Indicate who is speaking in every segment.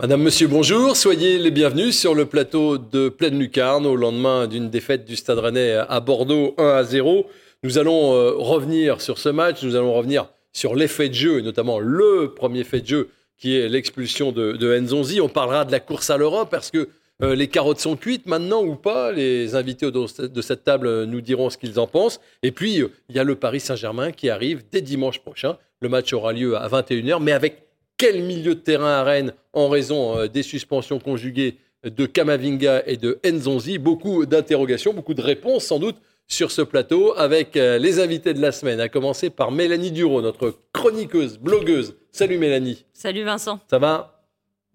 Speaker 1: Madame, Monsieur, bonjour. Soyez les bienvenus sur le plateau de Pleine Lucarne au lendemain d'une défaite du Stade Rennais à Bordeaux 1 à 0. Nous allons euh, revenir sur ce match, nous allons revenir sur l'effet de jeu, et notamment le premier fait de jeu qui est l'expulsion de, de. On parlera de la course à l'Europe parce que euh, les carottes sont cuites maintenant ou pas? Les invités de cette table nous diront ce qu'ils en pensent. Et puis, euh, il y a le Paris Saint-Germain qui arrive dès dimanche prochain. Le match aura lieu à 21h, mais avec quel milieu de terrain à Rennes en raison euh, des suspensions conjuguées de Kamavinga et de Nzonzi Beaucoup d'interrogations, beaucoup de réponses sans doute sur ce plateau avec les invités de la semaine, à commencer par Mélanie Duro, notre chroniqueuse, blogueuse. Salut Mélanie.
Speaker 2: Salut Vincent.
Speaker 1: Ça va?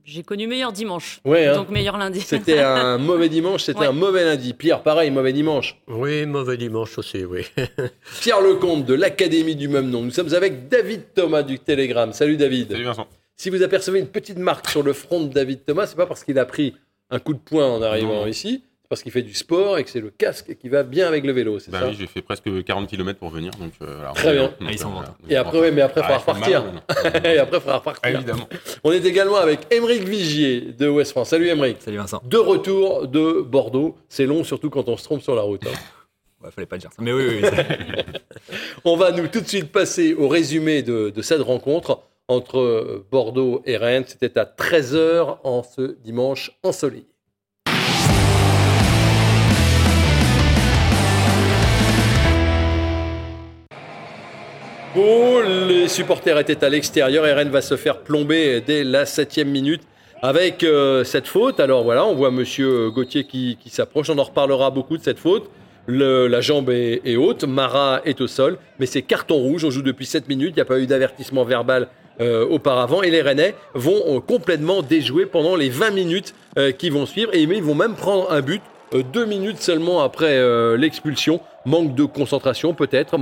Speaker 2: J'ai connu meilleur dimanche.
Speaker 1: Hein.
Speaker 2: Donc meilleur lundi.
Speaker 1: C'était un mauvais dimanche, c'était un mauvais lundi. Pierre, pareil, mauvais dimanche.
Speaker 3: Oui, mauvais dimanche aussi, oui.
Speaker 1: Pierre Lecomte de l'Académie du même nom. Nous sommes avec David Thomas du Télégramme. Salut David.
Speaker 4: Salut Vincent.
Speaker 1: Si vous apercevez une petite marque sur le front de David Thomas, c'est pas parce qu'il a pris un coup de poing en arrivant ici parce qu'il fait du sport et que c'est le casque qui va bien avec le vélo, c'est
Speaker 4: bah
Speaker 1: ça
Speaker 4: Oui, j'ai fait presque 40 km pour venir. Donc,
Speaker 1: euh, Très bien.
Speaker 4: Ah,
Speaker 1: et après, mais après, il faudra repartir. et après, il faudra repartir.
Speaker 4: Évidemment.
Speaker 1: On est également avec Émeric Vigier de West France. Salut Émeric.
Speaker 5: Salut Vincent.
Speaker 1: De retour de Bordeaux. C'est long, surtout quand on se trompe sur la route. Hein.
Speaker 5: ouais, fallait pas dire ça. Mais oui, oui.
Speaker 1: on va nous tout de suite passer au résumé de, de cette rencontre entre Bordeaux et Rennes. C'était à 13h en ce dimanche ensoleillé. Les supporters étaient à l'extérieur et Rennes va se faire plomber dès la septième minute avec euh, cette faute. Alors voilà, on voit Monsieur Gauthier qui, s'approche. On en reparlera beaucoup de cette faute. la jambe est, haute, Marat est au sol, mais c'est carton rouge. On joue depuis 7 minutes. Il n'y a pas eu d'avertissement verbal euh, auparavant. Et les Rennais vont euh, complètement déjouer pendant les 20 minutes qui vont suivre. Et ils vont même prendre un but deux minutes seulement après l'expulsion. Manque de concentration peut-être,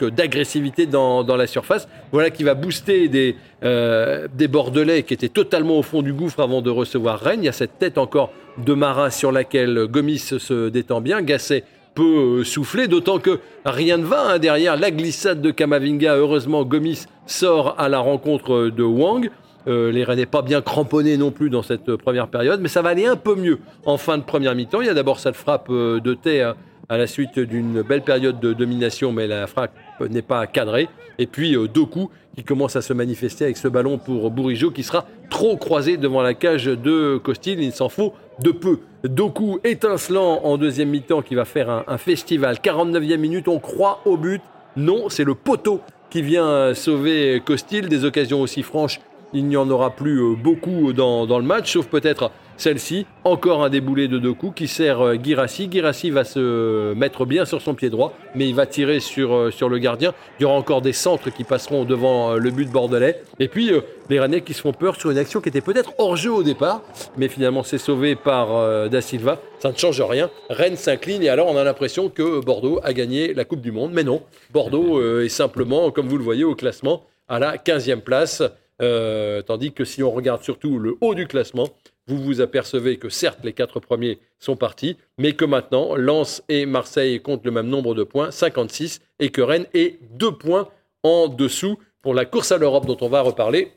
Speaker 1: d'agressivité dans, la surface. Voilà qui va booster des, euh, des Bordelais qui étaient totalement au fond du gouffre avant de recevoir Rennes. Il y a cette tête encore de Marat sur laquelle Gomis se détend bien. Gasset peut euh, souffler, d'autant que rien ne va hein, derrière la glissade de Kamavinga. Heureusement, Gomis sort à la rencontre de Wang. Euh, les Rennes n'est pas bien cramponnés non plus dans cette première période, mais ça va aller un peu mieux en fin de première mi-temps. Il y a d'abord cette frappe de terre à la suite d'une belle période de domination, mais la frappe n'est pas cadrée. Et puis euh, Doku qui commence à se manifester avec ce ballon pour Bourigeau qui sera trop croisé devant la cage de Costil. Il s'en faut de peu. Doku étincelant en deuxième mi-temps qui va faire un, un festival. 49e minute, on croit au but. Non, c'est le poteau qui vient sauver Costil. Des occasions aussi franches, il n'y en aura plus euh, beaucoup dans, dans le match, sauf peut-être celle-ci, encore un déboulé de deux coups qui sert euh, Girassi. Girassi va se mettre bien sur son pied droit, mais il va tirer sur, euh, le gardien. Il y aura encore des centres qui passeront devant euh, le but bordelais. Et puis les Rennais qui se font peur sur une action qui était peut-être hors jeu au départ, mais finalement c'est sauvé par Da Silva. Ça ne change rien. Rennes s'incline et alors on a l'impression que Bordeaux a gagné la Coupe du Monde. Mais non, Bordeaux est simplement, comme vous le voyez au classement, à la 15e place. Tandis que si on regarde surtout le haut du classement, vous vous apercevez que certes les quatre premiers sont partis, mais que maintenant Lens et Marseille comptent le même nombre de points, 56, et que Rennes est deux points en dessous pour la course à l'Europe dont on va reparler.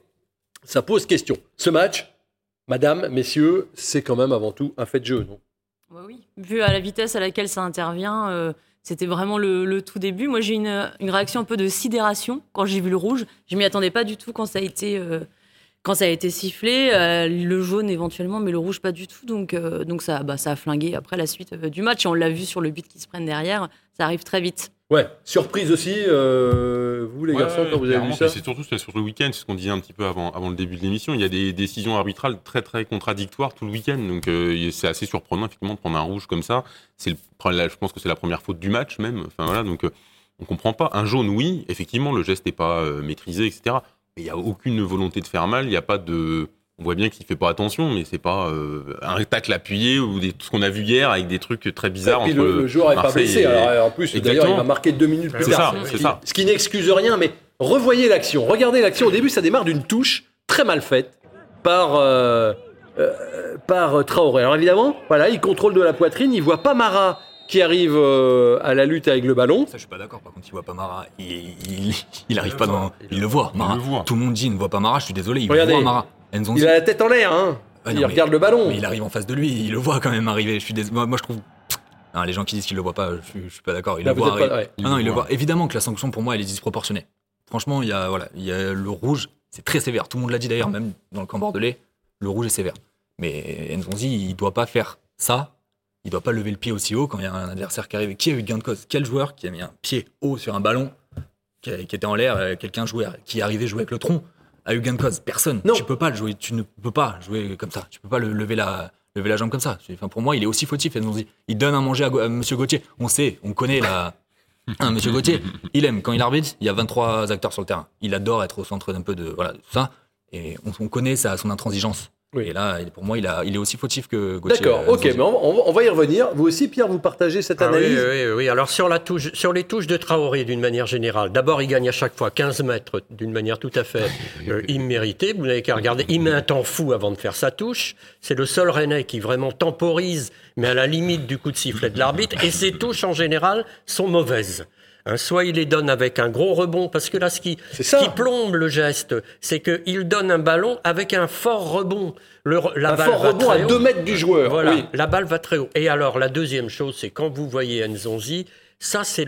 Speaker 1: Ça pose question. Ce match, madame, messieurs, c'est quand même avant tout un fait de jeu, non?
Speaker 2: Oui, vu à la vitesse à laquelle ça intervient. Euh, c'était vraiment le, tout début. Moi, j'ai une, une réaction un peu de sidération quand j'ai vu le rouge. Je m'y attendais pas du tout quand ça a été euh, quand ça a été sifflé, euh, le jaune éventuellement, mais le rouge pas du tout. Donc, euh, donc ça, bah, ça a flingué après la suite euh, du match. Et on l'a vu sur le but qui se prennent derrière, ça arrive très vite.
Speaker 1: Ouais, surprise aussi, vous les garçons, quand vous avez vu ça
Speaker 4: C'est surtout sur le week-end, c'est ce qu'on disait un petit peu avant, avant le début de l'émission. Il y a des décisions arbitrales très très contradictoires tout le week-end. Donc c'est assez surprenant effectivement de prendre un rouge comme ça. C'est je pense que c'est la première faute du match même. Enfin voilà, donc on comprend pas. Un jaune, oui, effectivement, le geste n'est pas maîtrisé, etc il n'y a aucune volonté de faire mal, il n'y a pas de... On voit bien qu'il ne fait pas attention, mais c'est pas euh, un tacle appuyé ou des, tout ce qu'on a vu hier avec des trucs très bizarres.
Speaker 1: Et puis le, joueur n'est pas blessé. Alors, en plus, d'ailleurs, il va marquer deux minutes plus
Speaker 4: tard. Ça,
Speaker 1: Ce qui n'excuse rien, mais revoyez l'action. Regardez l'action. Au début, ça démarre d'une touche très mal faite par, euh, euh, par Traoré. Alors évidemment, voilà, il contrôle de la poitrine, il voit pas Mara qui arrive euh, à la lutte avec le ballon.
Speaker 5: Ça, je suis pas d'accord. Par contre, il voit pas Mara. Il, il, arrive pas dans. Il, le voit, Mara. Tout le monde dit il ne voit pas Mara. Je suis désolé. Il voit Mara.
Speaker 1: Il a la tête en l'air. Hein.
Speaker 5: Non,
Speaker 1: il
Speaker 5: mais-
Speaker 1: regarde le ballon.
Speaker 5: Mais il arrive en face de lui, il le voit quand même arriver. Je suis dés- moi, moi, je trouve. Non, les gens qui disent qu'il le voit pas, je suis, je suis pas d'accord. Il
Speaker 1: Là,
Speaker 5: le voit.
Speaker 1: pas-
Speaker 5: arriver.
Speaker 1: ouais.
Speaker 5: Ah non, il le voit. Évidemment que la sanction pour moi, elle est disproportionnée. Franchement, il y a voilà, il y a le rouge, c'est très sévère. Tout le monde l'a dit d'ailleurs, même dans le camp bordelais, le rouge est sévère. Mais Nzonzi, il doit pas faire ça. Il doit pas lever le pied aussi haut quand il y a un adversaire qui arrive. Qui a eu gain de cause? Quel joueur qui a mis un pied haut sur un ballon qui, a- qui était en l'air euh, Quelqu'un jouait, qui est arrivé jouer avec le tronc a eu gain de cause? Personne.
Speaker 1: Non.
Speaker 5: Tu peux pas le jouer. Tu ne peux pas jouer comme ça. Tu peux pas le lever la lever la jambe comme ça. Enfin, pour moi, il est aussi fautif. Il donne à manger à, à Monsieur Gauthier. On sait, on connaît la. Hein, Monsieur Gauthier, il aime quand il arbitre. Il y a 23 acteurs sur le terrain. Il adore être au centre d'un peu de voilà de ça. Et on, on connaît sa, son intransigeance.
Speaker 1: Oui.
Speaker 5: Et là, pour moi, il, a, il est aussi fautif que Gauthier.
Speaker 1: D'accord,
Speaker 5: euh,
Speaker 1: ok,
Speaker 5: Nzonzi.
Speaker 1: mais on, on va- y revenir. Vous aussi, Pierre, vous partagez cette
Speaker 3: Ah oui,
Speaker 1: analyse
Speaker 3: oui, oui, oui. Alors sur, la touche, sur les touches de Traoré, d'une manière générale, d'abord il gagne à chaque fois 15 mètres d'une manière tout à fait euh, imméritée. Vous n'avez qu'à regarder. Il met un temps fou avant de faire sa touche. C'est le seul Rennais qui vraiment temporise, mais à la limite du coup de sifflet de l'arbitre. Et ses touches en général sont mauvaises. Hein, soit il les donne avec un gros rebond, parce que là, ce qui, ce plombe le geste, c'est qu'il donne un ballon avec un fort rebond. Le, la
Speaker 1: Un
Speaker 3: balle
Speaker 1: fort
Speaker 3: va
Speaker 1: rebond à
Speaker 3: très haut.
Speaker 1: 2 mètres du joueur.
Speaker 3: Voilà,
Speaker 1: Oui.
Speaker 3: la balle va très haut. Et alors, la deuxième chose, c'est quand vous voyez Nzonzi, ça, c'est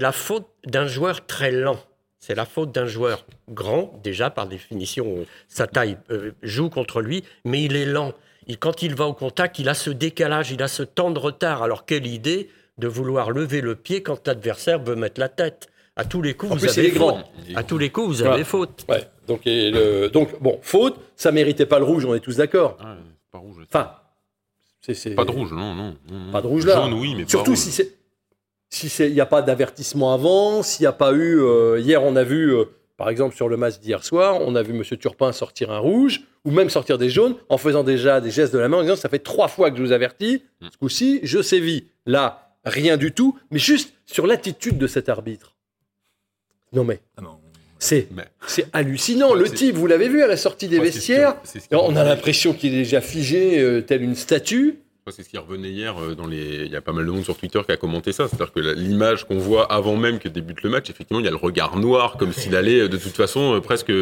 Speaker 3: la faute d'un joueur très lent. C'est la faute d'un joueur grand, déjà par définition, euh, sa taille euh, joue contre lui, mais il est lent. Il- quand il va au contact, il a ce décalage, il a ce temps de retard. Alors, quelle idée de vouloir lever le pied quand l'adversaire veut mettre la tête. À tous les coups,
Speaker 1: En
Speaker 3: vous
Speaker 1: plus,
Speaker 3: avez faute. À tous les coups, vous
Speaker 1: Voilà.
Speaker 3: avez faute.
Speaker 1: Ouais. Donc, et le- donc, bon, faute, ça méritait pas le rouge, on est tous d'accord.
Speaker 4: Ah, pas rouge.
Speaker 1: Enfin, c'est. c'est-
Speaker 4: Pas de rouge, non, non. non, non.
Speaker 1: Pas de rouge là.
Speaker 4: Jaune, oui, mais pas
Speaker 1: Surtout
Speaker 4: rouge.
Speaker 1: si c'est. Si c'est, il n'y a pas d'avertissement avant, s'il n'y a pas eu. euh, hier, on a vu, euh, par exemple, sur le match d'hier soir, on a vu M. Turpin sortir un rouge, ou même sortir des jaunes, en faisant déjà des gestes de la main, en disant Ça fait trois fois que je vous avertis,
Speaker 4: Mm.
Speaker 1: ce coup-ci, je sévis. Là, rien du tout, mais juste sur l'attitude de cet arbitre. Non, mais
Speaker 5: Ah
Speaker 1: c'est,
Speaker 4: Mais-
Speaker 1: c'est hallucinant.
Speaker 4: Ouais,
Speaker 1: Le type, vous l'avez vu à la sortie des
Speaker 4: Ouais, c'est ce qui-
Speaker 1: vestiaires,
Speaker 4: c'est ce qui
Speaker 1: on a l'impression qu'il est déjà figé, euh, tel une statue.
Speaker 4: C'est ce qui revenait hier euh, dans les. Il y a pas mal de monde sur Twitter qui a commenté ça. C'est-à-dire que l'image qu'on voit avant même que débute le match, effectivement, il y a le regard noir, comme s'il allait euh, de toute façon euh, presque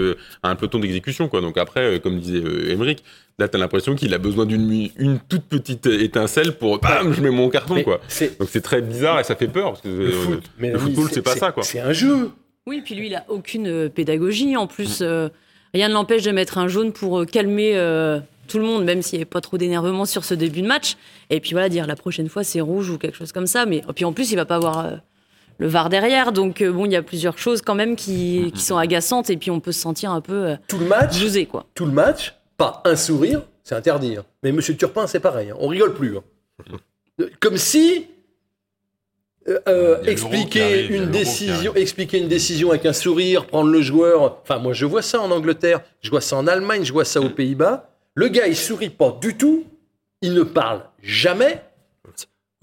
Speaker 4: à un peloton d'exécution. Quoi. Donc après, comme disait Émeric, là, t'as l'impression qu'il a besoin d'une une toute petite étincelle pour. Bam, je mets mon carton.
Speaker 1: Mais
Speaker 4: Quoi.
Speaker 1: c'est
Speaker 4: Donc c'est très bizarre et ça fait peur. Parce que,
Speaker 1: le
Speaker 4: euh,
Speaker 1: foot. Mais
Speaker 4: le
Speaker 1: l'ami,
Speaker 4: football, c'est pas ça, quoi.
Speaker 1: C'est un jeu.
Speaker 2: Oui, puis lui, il a aucune pédagogie. En plus, euh, rien ne l'empêche de mettre un jaune pour calmer euh, tout le monde, même s'il n'y avait pas trop d'énervement sur ce début de match. Et puis voilà, dire la prochaine fois c'est rouge ou quelque chose comme ça. Mais et puis en plus, il va pas avoir euh, le VAR derrière. Donc euh, bon, il y a plusieurs choses quand même qui, qui sont agaçantes. Et puis on peut se sentir un peu euh,
Speaker 1: Tout le match,
Speaker 2: bousé, quoi.
Speaker 1: tout le match, pas un sourire, c'est interdit. hein. Mais Monsieur Turpin, c'est pareil. hein. On rigole plus. hein. Comme si euh, euh, expliquer une décision, expliquer une décision avec un sourire, prendre le joueur. Enfin, moi, je vois ça en Angleterre, je vois ça en Allemagne, je vois ça aux Pays-Bas. Le gars, il sourit pas du tout, il ne parle jamais.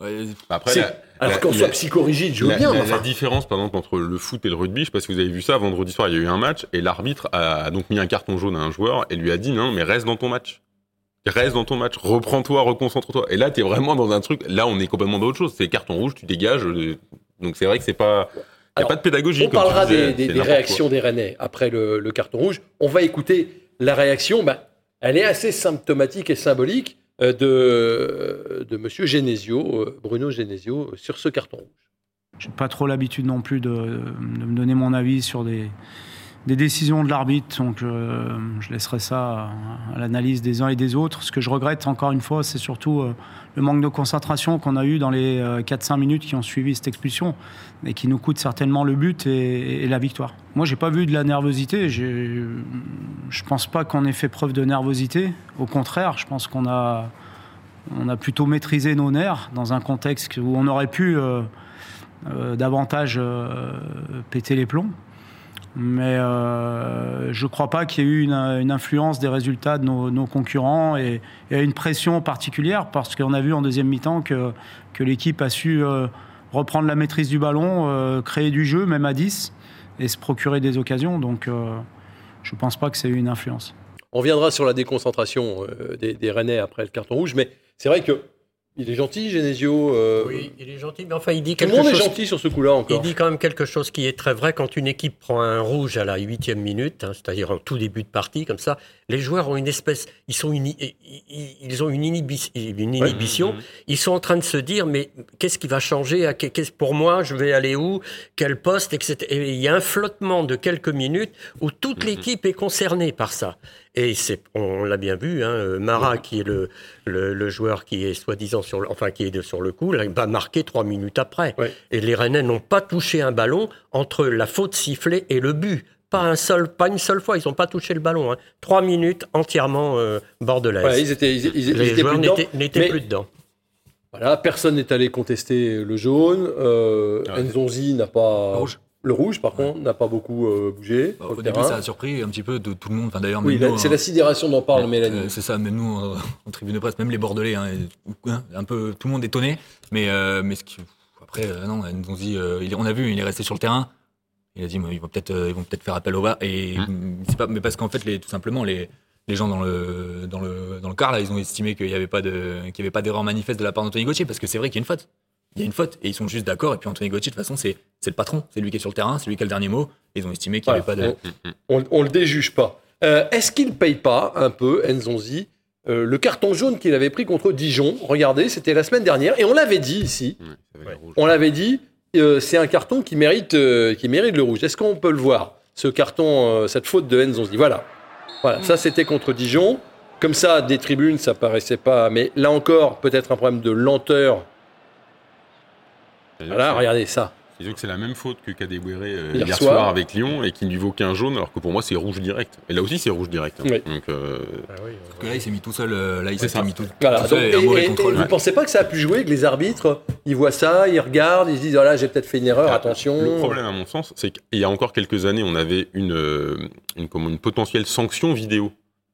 Speaker 5: Ouais,
Speaker 4: Après, la-
Speaker 1: Alors qu'on soit psychorigide, je veux
Speaker 4: La,
Speaker 1: bien.
Speaker 4: la- la différence, par exemple, entre le foot et le rugby, je sais pas si vous avez vu ça, vendredi soir, il y a eu un match et l'arbitre a donc mis un carton jaune à un joueur et lui a dit non, mais reste dans ton match. Reste dans ton match, reprends-toi, reconcentre-toi. Et là, tu es vraiment dans un truc, là, on est complètement dans autre chose. C'est carton rouge, tu dégages. euh, Donc c'est vrai que c'est pas. Il n'y a pas de pédagogie.
Speaker 1: On parlera
Speaker 4: disais,
Speaker 1: des, réactions des Rennais après le, le carton rouge. On va écouter la réaction. Bah, elle est assez symptomatique et symbolique euh, de, de Monsieur Genesio, euh, Bruno Genesio, euh, sur ce carton rouge.
Speaker 6: J'ai pas trop l'habitude non plus de, de me donner mon avis sur des, des décisions de l'arbitre, donc euh, je laisserai ça à, l'analyse des uns et des autres. Ce que je regrette encore une fois, c'est surtout euh, le manque de concentration qu'on a eu dans les euh, 4-5 minutes qui ont suivi cette expulsion et qui nous coûte certainement le but et, la victoire. Moi, j'ai pas vu de la nervosité. Je pense pas qu'on ait fait preuve de nervosité. Au contraire, je pense qu'on a, on a plutôt maîtrisé nos nerfs dans un contexte où on aurait pu euh, euh, davantage euh, péter les plombs. Mais euh, je ne crois pas qu'il y ait eu une, influence des résultats de nos, concurrents et, une pression particulière parce qu'on a vu en deuxième mi-temps que, que l'équipe a su euh, reprendre la maîtrise du ballon, euh, créer du jeu, même à 10, et se procurer des occasions. Donc je ne pense pas que c'est eu une influence.
Speaker 1: On viendra sur la déconcentration des, des Rennais après le carton rouge, mais c'est vrai que il est gentil, Genesio. euh,
Speaker 3: Oui, il est gentil, mais enfin, il dit
Speaker 1: Tout le
Speaker 3: quelque
Speaker 1: monde est
Speaker 3: chose.
Speaker 1: gentil sur ce coup-là
Speaker 3: Il
Speaker 1: encore.
Speaker 3: dit quand même quelque chose qui est très vrai. Quand une équipe prend un rouge à la huitième minute, hein, c'est-à-dire en tout début de partie, comme ça, les joueurs ont une espèce, ils sont une, ils- ont une, inhibi- une inhibition. Ils sont en train de se dire, mais qu'est-ce qui va changer? Qu'est-ce- Pour moi, je vais aller où? Quel poste? Etc. Et il y a un flottement de quelques minutes où toute l'équipe est concernée par ça. Et c'est, on l'a bien vu, hein, euh, Marat, qui est le, le, le joueur qui est soi-disant sur, le, enfin qui est de- sur le coup, là, il va marquer trois minutes après.
Speaker 1: Ouais.
Speaker 3: Et les Rennais n'ont pas touché un ballon entre la faute sifflée et le but. Pas, un seul, pas une seule fois, ils n'ont pas touché le ballon. hein. Trois minutes entièrement euh, bordelaise.
Speaker 1: Ouais, ils étaient, ils, ils- ils
Speaker 3: les
Speaker 1: étaient
Speaker 3: joueurs
Speaker 1: plus dedans.
Speaker 3: n'étaient plus dedans.
Speaker 1: Voilà, personne n'est allé contester le jaune. Euh,
Speaker 4: Ouais.
Speaker 1: Nzonzi n'a pas.
Speaker 5: Rouge.
Speaker 1: Le rouge, par contre, n'a pas beaucoup euh, bougé.
Speaker 5: Bah, au début,
Speaker 1: terrain.
Speaker 5: ça a surpris un petit peu de tout le monde. Enfin, d'ailleurs,
Speaker 1: Oui, c'est
Speaker 5: hein,
Speaker 1: la sidération dont parle
Speaker 5: euh,
Speaker 1: Mélanie.
Speaker 5: C'est ça, même nous, en, en tribune de presse, même les Bordelais, hein, hein, un peu tout le monde étonné. Mais, euh, mais ce qui, après, euh, non, ils nous ont dit, euh, on a vu, il est resté sur le terrain. Il a dit, mais ils vont peut-être, euh, ils vont peut-être faire appel au VAR. Et c'est pas, mais parce qu'en fait, les, tout simplement, les, les gens dans le, dans le, dans le car là, ils ont estimé qu'il n'y avait pas de, qu'il y avait pas d'erreur manifeste de la part d'Anthony Gauthier, parce que c'est vrai qu'il y a une faute. Il y a une faute et ils sont juste d'accord. Et puis Anthony Gauthier, de toute façon, c'est, c'est le patron, c'est lui qui est sur le terrain, c'est lui qui a le dernier mot. Et ils ont estimé qu'il n'y avait pas de.
Speaker 1: On, on le déjuge pas. Euh, Est-ce qu'il paye pas un peu, Nzonzi, euh, le carton jaune qu'il avait pris contre Dijon? Regardez, c'était la semaine dernière. Et on l'avait dit ici.
Speaker 4: Ouais.
Speaker 1: On l'avait dit, euh, c'est un carton qui mérite, euh, qui mérite le rouge. Est-ce qu'on peut le voir, ce carton, euh, cette faute de Nzonzi Voilà. Voilà, ça c'était contre Dijon. Comme ça, des tribunes, ça paraissait pas. Mais là encore, peut-être un problème de lenteur. Voilà, regardez ça.
Speaker 4: c'est-à-dire que c'est la même faute que Kadewere euh,
Speaker 1: Hier
Speaker 4: hier,
Speaker 1: soir.
Speaker 4: soir. avec Lyon et qui ne lui vaut qu'un jaune, alors que pour moi c'est rouge direct. Et là aussi c'est rouge direct. hein.
Speaker 1: Oui.
Speaker 4: Donc euh,
Speaker 3: Ah
Speaker 5: Parce que là, il s'est mis tout seul. euh, Là, il s'est mis tout,
Speaker 1: Voilà.
Speaker 5: tout
Speaker 1: Donc,
Speaker 5: seul.
Speaker 1: et,
Speaker 5: et un mauvais
Speaker 1: et- et
Speaker 5: contrôle.
Speaker 1: vous ne pensez pas que ça a pu jouer, que les arbitres, ils voient ça, ils regardent, ils se disent, voilà, j'ai peut-être fait une erreur,
Speaker 4: Ah,
Speaker 1: attention.
Speaker 4: Le problème, à mon sens, c'est qu'il y a encore quelques années, on avait une, euh, une, une potentielle sanction vidéo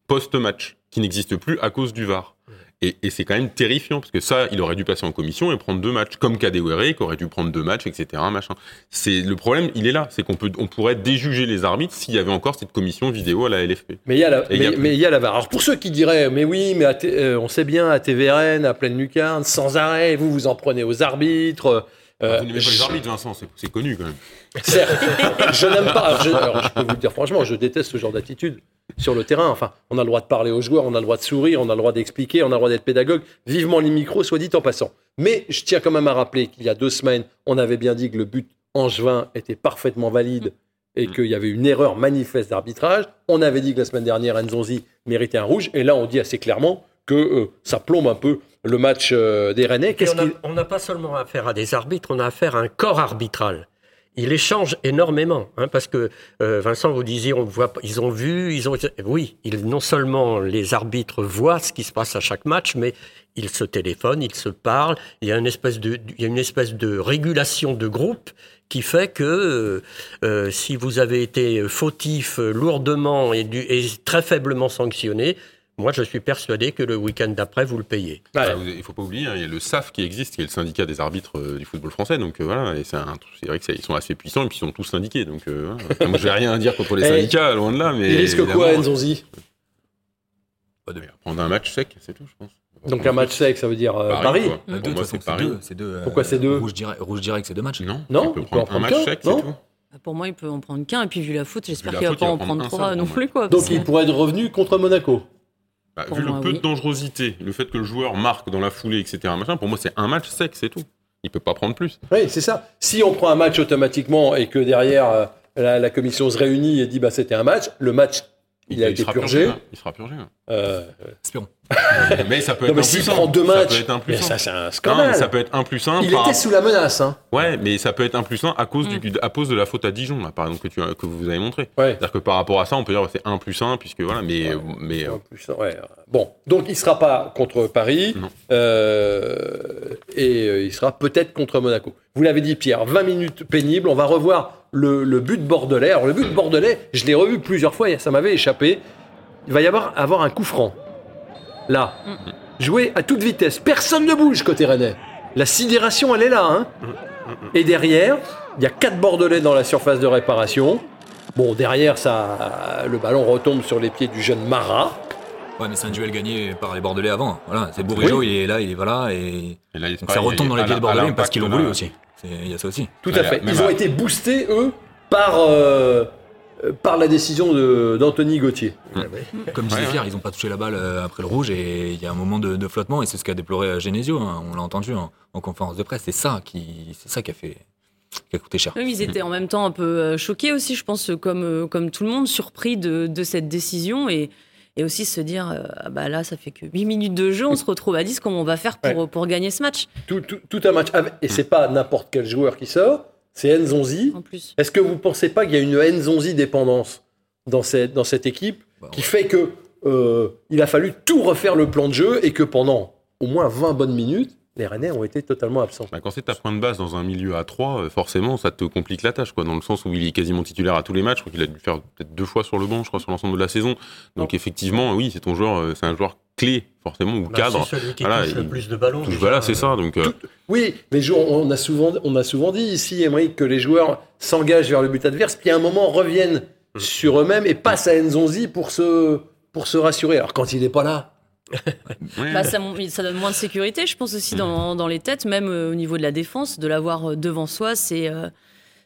Speaker 4: post-match qui n'existe plus à cause du VAR. Et, et c'est quand même terrifiant, parce que ça, il aurait dû passer en commission et prendre deux matchs, comme Kadewere, qui aurait dû prendre deux matchs, etc. Machin. C'est, le problème, il est là, c'est qu'on peut, on pourrait déjuger les arbitres s'il y avait encore cette commission vidéo à la LFP.
Speaker 1: Mais il y a la,
Speaker 4: y a
Speaker 1: mais, y a la VAR. Alors pour ceux qui diraient, mais oui, mais à T- euh, on sait bien, à TVRN, à pleine lucarne, sans arrêt, vous vous en prenez aux arbitres. Euh,
Speaker 4: Vous n'aimez pas les arbitres, Vincent, c'est, connu quand même.
Speaker 1: Certes, je n'aime pas. Alors je, alors, je peux vous le dire franchement, je déteste ce genre d'attitude sur le terrain. Enfin, on a le droit de parler aux joueurs, on a le droit de sourire, on a le droit d'expliquer, on a le droit d'être pédagogue. Vivement les micros, soit dit en passant. Mais je tiens quand même à rappeler qu'il y a deux semaines, on avait bien dit que le but angevin était parfaitement valide et
Speaker 4: Mm.
Speaker 1: qu'il y avait une erreur manifeste d'arbitrage. On avait dit que la semaine dernière, Nzonzi méritait un rouge. Et là, on dit assez clairement que euh, ça plombe un peu le match euh, des Rennais.
Speaker 3: On n'a pas seulement affaire à des arbitres, on a affaire à un corps arbitral. Il échange énormément, hein, parce que euh, Vincent, vous disiez, on voit, pas- ils ont vu, ils ont, oui, ils, non seulement les arbitres voient ce qui se passe à chaque match, mais ils se téléphonent, ils se parlent. Il y a une espèce de, il y a une espèce de régulation de groupe qui fait que euh, si vous avez été fautif lourdement et, du- et très faiblement sanctionné, moi je suis persuadé que le week-end d'après vous le payez.
Speaker 4: Vous- il faut pas oublier, hein, il y a le SAF qui existe, qui est le syndicat des arbitres euh, du football français. Donc euh, voilà, et c'est un- c'est vrai qu'ils sont assez puissants et puis ils sont tous syndiqués. Donc euh, voilà. Moi, je vais rien à dire contre les
Speaker 1: Eh,
Speaker 4: syndicats, loin de là. Mais
Speaker 1: il risque quoi, Nzonzi
Speaker 5: Pas de-
Speaker 4: il va Prendre un match sec, c'est tout, je pense.
Speaker 1: Donc un match sec, ça veut dire euh, Paris.
Speaker 4: quoi.
Speaker 5: Bah,
Speaker 4: Pour
Speaker 5: deux, de
Speaker 4: moi,
Speaker 5: toute
Speaker 4: c'est
Speaker 5: façon,
Speaker 4: Paris.
Speaker 5: deux, c'est deux, euh,
Speaker 1: Pourquoi c'est deux
Speaker 5: rouge direct, rouge direct, c'est deux matchs.
Speaker 4: Non,
Speaker 1: Non,
Speaker 4: il
Speaker 1: il
Speaker 4: peut
Speaker 1: peut en
Speaker 4: prendre un
Speaker 1: prendre
Speaker 4: match
Speaker 1: qu'un,
Speaker 4: sec, c'est
Speaker 1: non
Speaker 4: tout.
Speaker 2: Pour moi, il peut en prendre qu'un. Et puis, vu la faute, j'espère qu'il
Speaker 4: la
Speaker 2: va pas en
Speaker 4: prendre
Speaker 2: trois non plus. Quoi,
Speaker 1: Donc il pourrait être revenu contre Monaco.
Speaker 4: Bah, vu le peu
Speaker 2: oui.
Speaker 4: de dangerosité, le fait que le joueur marque dans la foulée, etc. Machin, pour moi, c'est un match sec, c'est tout. Il peut pas prendre plus.
Speaker 1: Oui, c'est ça. Si on prend un match automatiquement et que derrière euh, la, la commission se réunit et dit bah c'était un match, le match il, a été
Speaker 4: sera
Speaker 1: purgé.
Speaker 4: là. Il sera purgé. là.
Speaker 1: Euh,
Speaker 5: Espérons.
Speaker 4: mais ça peut
Speaker 1: non
Speaker 4: être
Speaker 1: mais
Speaker 4: un plus un.
Speaker 1: prend deux
Speaker 4: Ça peut être un plus
Speaker 1: mais
Speaker 4: un.
Speaker 1: ça c'est un
Speaker 4: Non,
Speaker 1: scandale.
Speaker 4: ça peut être un plus un.
Speaker 1: il
Speaker 4: par
Speaker 1: était sous la menace. Hein.
Speaker 4: Ouais, mais ça peut être un plus un à cause,
Speaker 2: Mm.
Speaker 4: du, à cause de la faute à Dijon, là, par exemple, que, tu, que vous avez montré.
Speaker 1: Ouais.
Speaker 4: C'est-à-dire que par rapport à ça, on peut dire que c'est un plus un, puisque voilà, mais. mais euh,
Speaker 1: En plus, ouais. Bon, donc il sera pas contre Paris euh, et euh, il sera peut-être contre Monaco. Vous l'avez dit Pierre, 20 minutes pénibles. On va revoir le, le but bordelais. Alors le but bordelais, je l'ai revu plusieurs fois, et ça m'avait échappé. Il va y avoir, avoir un coup franc. Là, joué à toute vitesse. Personne ne bouge côté rennais. La sidération, elle est là. Hein et derrière, il y a quatre bordelais dans la surface de réparation. Bon, derrière, ça, le ballon retombe sur les pieds du jeune Marat.
Speaker 5: Ouais, mais c'est un duel gagné par les Bordelais avant. Voilà, c'est Bourigeau, il est là, il est voilà, et
Speaker 4: Et là,
Speaker 5: donc ça retombe dans les pieds
Speaker 4: la-
Speaker 5: de
Speaker 4: à
Speaker 5: Bordelais parce qu'ils l'ont voulu aussi. Il y a ça aussi.
Speaker 1: Tout
Speaker 4: Ouais,
Speaker 1: à fait. Ils ont été boostés, eux, par, euh, euh, par la décision de- d'Anthony Gauthier.
Speaker 5: Comme disait Pierre, ils n'ont pas touché la balle euh, après le rouge et il y a un moment de, de flottement et c'est ce qu'a déploré Genesio. hein. On l'a entendu en, en conférence de presse. C'est ça qui, c'est ça qui a fait, qui a coûté cher.
Speaker 2: Oui, ils étaient en même temps un peu choqués aussi, je pense, comme, comme tout le monde, surpris de, de cette décision et, et aussi se dire euh, ah bah là, ça fait que 8 minutes de jeu, on se retrouve à 10, comment on va faire pour, pour gagner ce match?
Speaker 1: Tout, tout- tout un match. avec- Et c'est pas n'importe quel joueur qui sort, c'est Nzonzi.
Speaker 2: en plus
Speaker 1: Est-ce que vous pensez pas qu'il y a une Nzonzi dépendance dans cette, dans cette équipe
Speaker 5: Bah,
Speaker 1: qui fait que euh, il a fallu tout refaire le plan de jeu et que pendant au moins 20 bonnes minutes, les Rennais ont été totalement absents.
Speaker 4: Bah, quand c'est ta point de base dans un milieu à 3, forcément, ça te complique la tâche, quoi, dans le sens où il est quasiment titulaire à tous les matchs. Je crois qu'il a dû faire peut-être deux fois sur le banc, je crois, sur l'ensemble de la saison. Donc, effectivement, oui, c'est ton joueur, euh, c'est un joueur clé, forcément, ou
Speaker 3: Bah,
Speaker 4: cadre.
Speaker 3: c'est celui qui
Speaker 4: Voilà,
Speaker 3: touche le plus de ballons.
Speaker 4: Touche- voilà, c'est ça. Donc, euh,
Speaker 1: Oui, mais on a souvent, on a souvent dit ici, Emery, que les joueurs s'engagent vers le but adverse, puis à un moment reviennent
Speaker 3: Mm.
Speaker 1: sur eux-mêmes et passent à Nzonzi pour se, pour se rassurer. Alors quand il n'est pas là,
Speaker 4: ouais.
Speaker 2: Bah, ça, ça donne moins de sécurité, je pense aussi dans, dans les têtes, même euh, au niveau de la défense, de l'avoir euh, devant soi, c'est euh,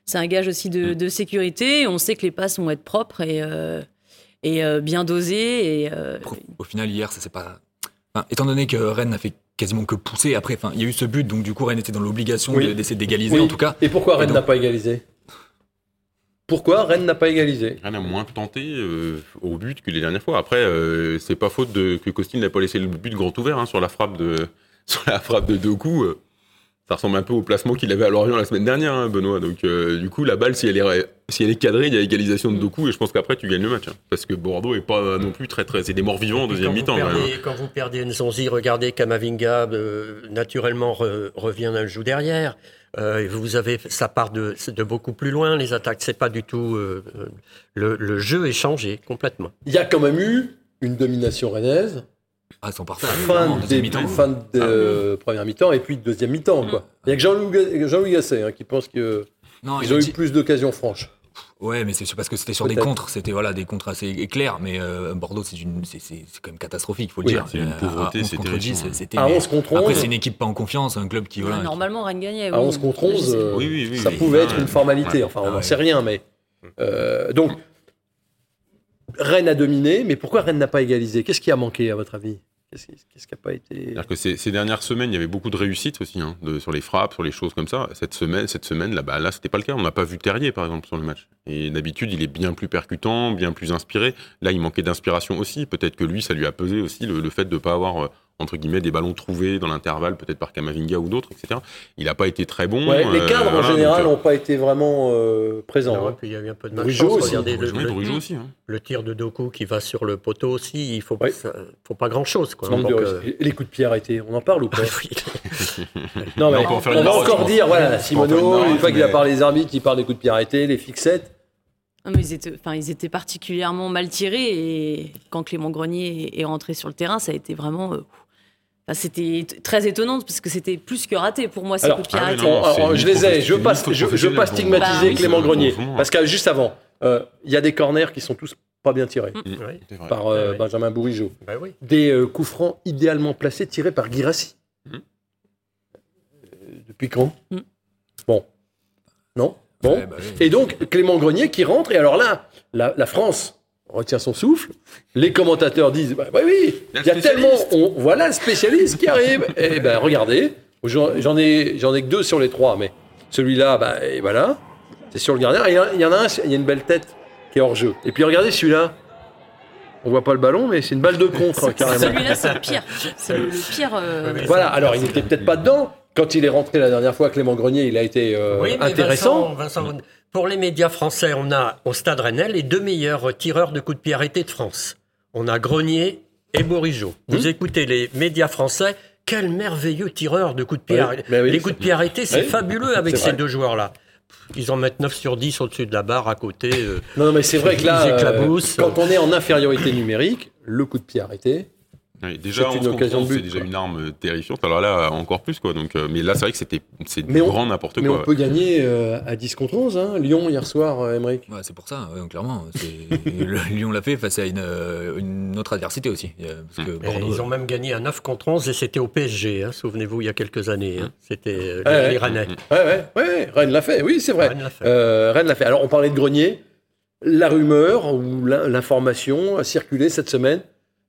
Speaker 2: c'est un gage aussi de, de sécurité. On sait que les passes vont être propres et, euh, et euh, bien dosées. Et, euh,
Speaker 5: Au final, hier, ça c'est pas. Enfin, étant donné que Rennes n'a fait quasiment que pousser, après, enfin, il y a eu ce but, donc du coup, Rennes était dans l'obligation
Speaker 1: Oui.
Speaker 5: d'essayer d'égaliser
Speaker 1: Oui.
Speaker 5: en tout cas.
Speaker 1: Et pourquoi Rennes
Speaker 5: donc-
Speaker 1: n'a pas égalisé? Pourquoi Rennes n'a pas égalisé
Speaker 4: Rien a moins tenté euh, au but que les dernières fois. Après, euh, c'est pas faute de, que Costil n'ait pas laissé le but grand ouvert hein, sur la frappe de sur la frappe de Doku. euh, ça ressemble un peu au placement qu'il avait à Lorient la semaine dernière, hein, Benoît. Donc, euh, du coup, la balle, si elle est si elle est cadrée, il y a égalisation de Doku et je pense qu'après tu gagnes le match, hein, parce que Bordeaux est pas non plus très très, c'est des morts vivants en deuxième
Speaker 3: quand
Speaker 4: mi-temps.
Speaker 3: vous
Speaker 4: quand même,
Speaker 3: perdez- Quand vous perdez Nzonzi, regardez Kamavinga, euh, naturellement re- revient un joue derrière. Euh, vous avez, ça part de, beaucoup plus loin les attaques. C'est pas du tout euh, euh, le, le jeu est changé complètement.
Speaker 1: Il y a quand même eu une domination rennaise,
Speaker 5: Ah, ils sont parfaits.
Speaker 1: fin
Speaker 5: Vraiment,
Speaker 1: de,
Speaker 5: deuxième
Speaker 1: début-
Speaker 5: mi-temps.
Speaker 1: fin de euh, première mi-temps et puis de deuxième mi-temps. quoi. Il y a que Jean-Louis Ga- Jean-Louis Gasset hein, qui pense qu'ils
Speaker 5: Non,
Speaker 1: ont eu
Speaker 5: dit-
Speaker 1: plus d'occasions franches.
Speaker 5: Ouais, mais c'est parce que c'était sur des contres, c'était voilà des contres assez clairs. Mais euh, Bordeaux, c'est une, c'est c'est- c'est quand même catastrophique, il faut le
Speaker 1: Oui,
Speaker 5: dire.
Speaker 4: c'est une
Speaker 5: Euh,
Speaker 4: pauvreté,
Speaker 5: à 11
Speaker 4: c'est
Speaker 5: contre
Speaker 4: terrifiant,
Speaker 5: 10, c'était.
Speaker 1: À
Speaker 5: mais-
Speaker 1: 11 contre
Speaker 5: Après,
Speaker 1: 11,
Speaker 5: c'est une équipe pas en confiance, un club qui voilà.
Speaker 2: normalement, Rennes gagnait.
Speaker 1: à
Speaker 2: oui.
Speaker 1: 11 contre 11, euh,
Speaker 4: Oui, oui, oui,
Speaker 1: ça pouvait être une formalité.
Speaker 4: Ouais.
Speaker 1: Enfin, on
Speaker 5: Ah
Speaker 1: n'en
Speaker 5: ouais.
Speaker 1: sait rien, mais euh, donc Rennes a dominé, mais pourquoi Rennes n'a pas égalisé? Qu'est-ce qui a manqué à votre avis? Qu'est-ce qui n'a pas été
Speaker 4: que ces, ces dernières semaines, il y avait beaucoup de réussites aussi, hein, de- sur les frappes, sur les choses comme ça. Cette semaine, cette semaine, là, bah, là, c'était pas le cas. On n'a pas vu Terrier, par exemple, sur le match. Et d'habitude, il est bien plus percutant, bien plus inspiré. Là, il manquait d'inspiration aussi. Peut-être que lui, ça lui a pesé aussi le, le fait de ne pas avoir, euh, entre guillemets, des ballons trouvés dans l'intervalle, peut-être par Kamavinga ou d'autres, etc. Il n'a pas été très bon.
Speaker 1: Ouais, Les
Speaker 4: euh,
Speaker 1: cadres en général
Speaker 4: donc,
Speaker 1: n'ont pas été vraiment euh, présents.
Speaker 3: Non,
Speaker 1: hein.
Speaker 3: puis il y a eu un peu de
Speaker 1: aussi.
Speaker 3: Regardez
Speaker 4: euh,
Speaker 3: le,
Speaker 4: aussi. hein.
Speaker 3: le tir de Doku qui va sur le poteau aussi. Il faut,
Speaker 1: Ouais.
Speaker 3: ça- faut pas grand chose. Quoi.
Speaker 1: Manque de
Speaker 3: Donc,
Speaker 1: réussite.
Speaker 3: euh,
Speaker 1: Et Les coups de pied arrêtés, on en parle ou pas. Non, mais
Speaker 4: on
Speaker 1: va encore dire, voilà, Simoneau,
Speaker 4: une
Speaker 1: fois qu'il a parlé des arbitres, il parle des coups de pied arrêtés, les fixettes.
Speaker 2: Non, mais ils, étaient, enfin, ils étaient particulièrement mal tirés et quand Clément Grenier est, est rentré sur le terrain, ça a été vraiment. euh, enfin, c'était très étonnant parce que c'était plus que raté pour moi ces
Speaker 1: Alors,
Speaker 2: coups de pied
Speaker 4: ah non, c'est
Speaker 1: alors,
Speaker 4: une
Speaker 1: je les ai, je veux pas,
Speaker 4: professionnelle,
Speaker 1: je, je veux pas
Speaker 4: professionnelle,
Speaker 1: stigmatiser
Speaker 2: bon,
Speaker 1: Clément Grenier, parce que juste avant, euh, il y a des corners qui sont tous pas bien tirés
Speaker 3: Oui.
Speaker 4: Vrai.
Speaker 1: par euh,
Speaker 3: ouais.
Speaker 1: Benjamin Bourigeau.
Speaker 3: Bah oui.
Speaker 1: Des euh, coups francs idéalement placés tirés par Guirassi. Euh, depuis quand
Speaker 2: Mhm.
Speaker 1: Bon. Non? Bon.
Speaker 5: Ouais, bah oui.
Speaker 1: Et donc, Clément Grenier qui rentre, et alors là, la, la France retient son souffle. Les commentateurs disent bah, bah oui,
Speaker 4: Il y a
Speaker 1: tellement. on- voilà le spécialiste qui arrive. Et ben regardez, j'en ai, j'en ai que deux sur les trois, mais celui-là, bah, et voilà, c'est sur le gardien. Et Il y, en- il y en a un, il y a une belle tête qui est hors jeu. Et puis regardez celui-là. On voit pas le ballon, mais c'est une balle de contre, carrément.
Speaker 2: Celui-là, c'est le pire. C'est le, le pire. euh.
Speaker 1: Voilà, alors il n'était peut-être pas dedans. Quand il est rentré la dernière fois, Clément Grenier, il a été euh,
Speaker 3: Oui, mais
Speaker 1: intéressant.
Speaker 3: Vincent, Vincent, pour les médias français, on a au Stade Rennais les deux meilleurs tireurs de coups de pied arrêtés de France. On a Grenier et Bourigeau. Vous
Speaker 1: Hmm.
Speaker 3: écoutez les médias français, quel merveilleux tireur de coups de pied
Speaker 1: Oui,
Speaker 3: arrêtés.
Speaker 1: oui.
Speaker 3: les coups de pied arrêtés, c'est
Speaker 1: Oui,
Speaker 3: fabuleux avec ces
Speaker 1: vrai.
Speaker 3: deux joueurs-là. Ils en mettent 9 sur 10 au-dessus de la barre à côté. euh,
Speaker 1: Non, non, mais c'est vrai que là, euh, quand on est en infériorité numérique, le coup de pied arrêté,
Speaker 4: Oui, déjà,
Speaker 1: C'est une occasion de but,
Speaker 4: C'est déjà
Speaker 1: quoi.
Speaker 4: une arme terrifiante. Alors là, encore plus, quoi. Donc, euh, mais là, c'est vrai que c'était c'est
Speaker 1: Mais on-
Speaker 4: grand n'importe
Speaker 1: Mais
Speaker 4: quoi.
Speaker 1: on peut gagner euh, à 10 contre 11. Hein. Lyon, hier soir, euh, Emmerich.
Speaker 5: Ouais, c'est pour ça, ouais, clairement. C'est- le Lyon l'a fait face à une, euh, une autre adversité aussi. euh, Parce que
Speaker 3: Et
Speaker 5: Bordeaux,
Speaker 3: ils ont même gagné à 9 contre 11 et c'était au PSG, hein, souvenez-vous, il y a quelques années. hein. C'était euh,
Speaker 1: Ouais,
Speaker 3: les, Rennais.
Speaker 1: Ouais, ouais, Rennes l'a fait. Oui, c'est vrai.
Speaker 3: Rennes l'a fait.
Speaker 1: Euh, Rennes l'a fait. Alors, on parlait de Grenier. La rumeur ou l'in- l'information a circulé cette semaine.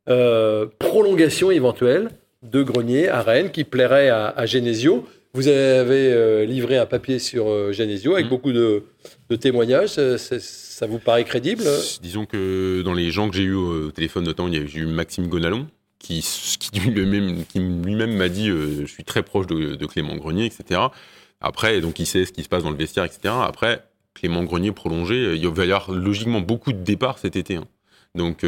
Speaker 1: Euh, prolongation éventuelle de Grenier à Rennes qui plairait à, à Genesio. Vous avez euh, livré un papier sur euh, Genesio avec
Speaker 4: Mhm.
Speaker 1: beaucoup de, de témoignages. Ça, ça- ça vous paraît crédible?
Speaker 4: Disons que dans les gens que j'ai eu au téléphone, notamment, il y a eu Maxime Gonalon, qui, qui lui-même m'a dit euh, Je suis très proche de, de Clément Grenier, etc. Après, donc il sait ce qui se passe dans le vestiaire, etc. Après, Clément Grenier prolongé, il va y avoir logiquement beaucoup de départs cet été. hein. Donc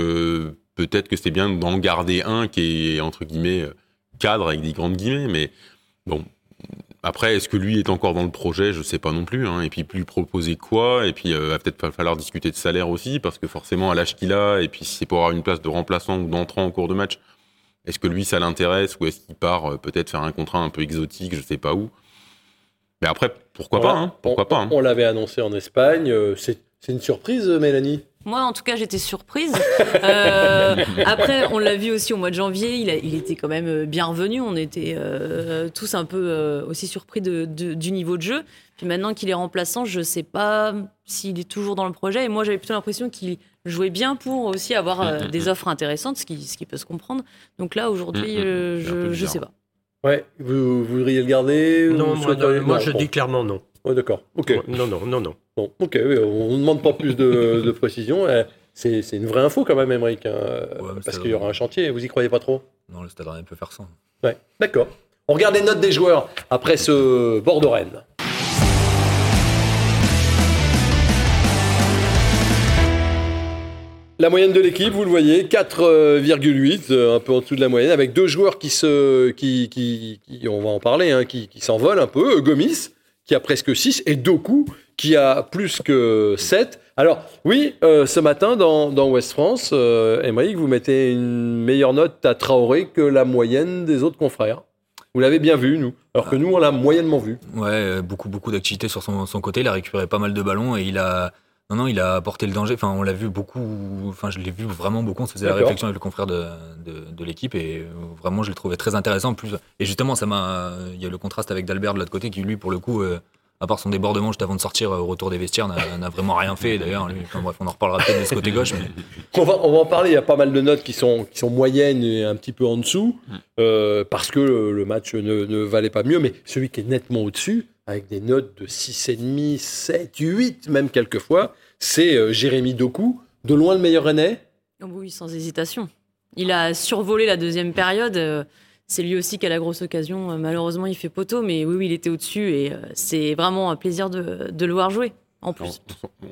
Speaker 4: peut-être que c'est bien d'en garder un qui est, entre guillemets, euh, cadre avec des grandes guillemets, mais bon. Après, est-ce que lui est encore dans le projet? Je sais pas non plus. hein. Et puis, lui proposer quoi? Et puis, euh, va peut-être fa- falloir discuter de salaire aussi, parce que forcément, à l'âge qu'il a, et puis si c'est pour avoir une place de remplaçant ou d'entrant en cours de match, est-ce que lui, ça l'intéresse? Ou est-ce qu'il part euh, peut-être faire un contrat un peu exotique, je sais pas où? Mais après, pourquoi
Speaker 1: On
Speaker 4: pas hein Pourquoi
Speaker 1: on,
Speaker 4: pas hein
Speaker 1: On l'avait annoncé en Espagne. c'est une surprise, Mélanie?
Speaker 2: Moi, en tout cas, j'étais surprise. Euh, après, on l'a vu aussi au mois de janvier, il, a- il était quand même euh, bien revenu. On était euh, tous un peu euh, aussi surpris de- de- du niveau de jeu. Puis maintenant qu'il est remplaçant, je sais pas s'il est toujours dans le projet. Et moi, j'avais plutôt l'impression qu'il jouait bien pour aussi avoir euh,
Speaker 4: Mm, mm,
Speaker 2: des offres intéressantes, ce qui, ce qui peut se comprendre. Donc là, aujourd'hui,
Speaker 4: Mm, mm,
Speaker 2: euh, je,
Speaker 4: bizarre.
Speaker 2: sais pas.
Speaker 1: Ouais. Vous, vous voudriez le garder
Speaker 3: Non, moi, non, moi,
Speaker 1: Non,
Speaker 3: je
Speaker 1: bon.
Speaker 3: dis clairement non.
Speaker 1: Ouais, D'accord. Ok.
Speaker 3: Non, non, non, non.
Speaker 1: Bon, ok, oui, on ne demande pas plus de, de précision. Euh, C'est c'est une vraie info quand même, Émeric, hein,
Speaker 5: mais
Speaker 1: parce
Speaker 5: ça-
Speaker 1: qu'il y aura un chantier. Vous y croyez pas trop?
Speaker 5: Non, le Stade Rennais peut faire ça.
Speaker 1: Ouais, d'accord. On regarde les notes des joueurs après ce Bordeaux-Rennes. La moyenne de l'équipe, vous le voyez, 4,8, euh, un peu en dessous de la moyenne, avec deux joueurs qui se, qui, qui, qui- on va en parler, hein, qui, qui s'envolent un peu. Euh, Gomis, qui a presque 6, et Doku, qui a plus que 7. Alors, oui, euh, ce matin, dans, dans West France, euh, vous mettez une meilleure note à Traoré que la moyenne des autres confrères. Vous l'avez bien vu, nous. Alors que nous, on l'a moyennement vu.
Speaker 5: Ouais, euh, beaucoup, beaucoup d'activités sur son, son côté. Il a récupéré pas mal de ballons et il a. Non, non, il a apporté le danger. Enfin, on l'a vu beaucoup. Enfin, je l'ai vu vraiment beaucoup. On se faisait la réflexion avec le confrère de, de, de l'équipe et euh, vraiment, je l'ai trouvé très intéressant. En Plus, et justement, ça m'a. Il y a le contraste avec Dalbert de l'autre côté qui, lui, pour le coup, euh, à part son débordement juste avant de sortir euh, au retour des vestiaires, n'a n'a vraiment rien fait. D'ailleurs, enfin, bref, on en reparlera peut-être de ce côté gauche. Mais
Speaker 1: On va, on va en parler, il y a pas mal de notes qui sont, qui sont moyennes et un petit peu en dessous, euh, parce que le, le match ne, ne valait pas mieux, mais celui qui est nettement au-dessus, avec des notes de 6,5, 7, 8 même quelquefois, c'est euh, Jérémy Doku, de loin le meilleur Rennais.
Speaker 2: Oh Oui, sans hésitation. Il a survolé la deuxième période. euh, C'est lui aussi qui a la grosse occasion. Euh, Malheureusement, il fait poteau, mais oui, oui, il était au-dessus et c'est vraiment un plaisir de, de le voir jouer. En
Speaker 4: On,
Speaker 2: plus.
Speaker 4: on sent,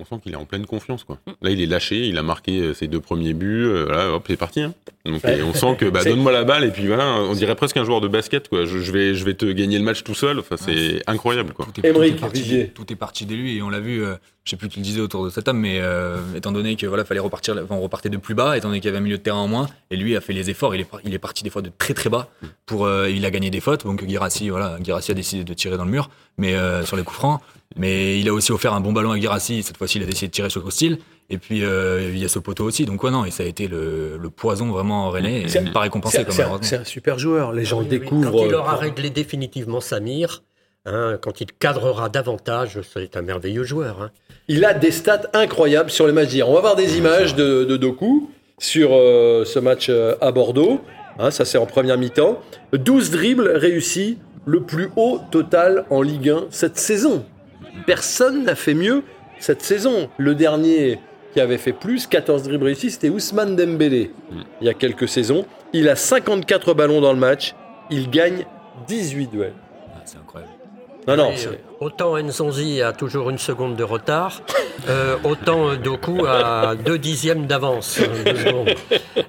Speaker 4: on sent qu'il est en pleine confiance. Quoi. Là, il est lâché, il a marqué euh, ses deux premiers buts. euh, voilà, hop, c'est parti. hein. Donc,
Speaker 1: Ouais.
Speaker 4: et on sent que bah, donne-moi la balle et puis voilà, on dirait presque un joueur de basket. Quoi. Je, je vais, je vais te gagner le match tout seul. Enfin, c'est incroyable. Quoi.
Speaker 5: Tout est,
Speaker 1: Émeric,
Speaker 5: tout est parti,
Speaker 1: Vigier.
Speaker 5: tout est parti de lui et on l'a vu. euh, je sais plus qui le disait autour de cette table, mais euh, étant donné que voilà, fallait repartir, enfin, on repartait de plus bas, étant donné qu'il y avait un milieu de terrain en moins, et lui a fait les efforts. Il est, par- il est parti des fois de très très bas pour. euh, il a gagné des fautes. Donc Girassi, voilà, Guirassy a décidé de tirer dans le mur, mais euh, sur les coups francs. Mais il a aussi offert un bon ballon à Girassi. Cette fois-ci, il a décidé de tirer sur Costil. Et puis euh, il y a ce poteau aussi. Donc ouais, non, et ça a été le, le poison vraiment rennais. Et
Speaker 1: C'est-
Speaker 5: il n'est pas récompensé
Speaker 1: C'est
Speaker 5: comme
Speaker 1: c'est un,
Speaker 5: malheureusement.
Speaker 1: c'est un super joueur, les gens
Speaker 3: Oui,
Speaker 1: le
Speaker 3: oui.
Speaker 1: découvrent.
Speaker 3: Quand il aura réglé définitivement Samir, hein, quand il cadrera davantage, c'est un merveilleux joueur. hein.
Speaker 1: Il a des stats incroyables sur les matchs d'hier. On va voir des images de, de Doku sur euh, ce match euh, à Bordeaux. Hein, ça, c'est en première mi-temps. 12 dribbles réussis, le plus haut total en Ligue 1 cette saison. Personne n'a fait mieux cette saison. Le dernier qui avait fait plus, 14 dribbles réussis, c'était Ousmane Dembélé, il y a quelques saisons. Il a 54 ballons dans le match. Il gagne 18 duels.
Speaker 5: Ah, c'est incroyable.
Speaker 3: Euh, autant Nzonzi a toujours une seconde de retard, euh, autant Doku a deux dixièmes d'avance.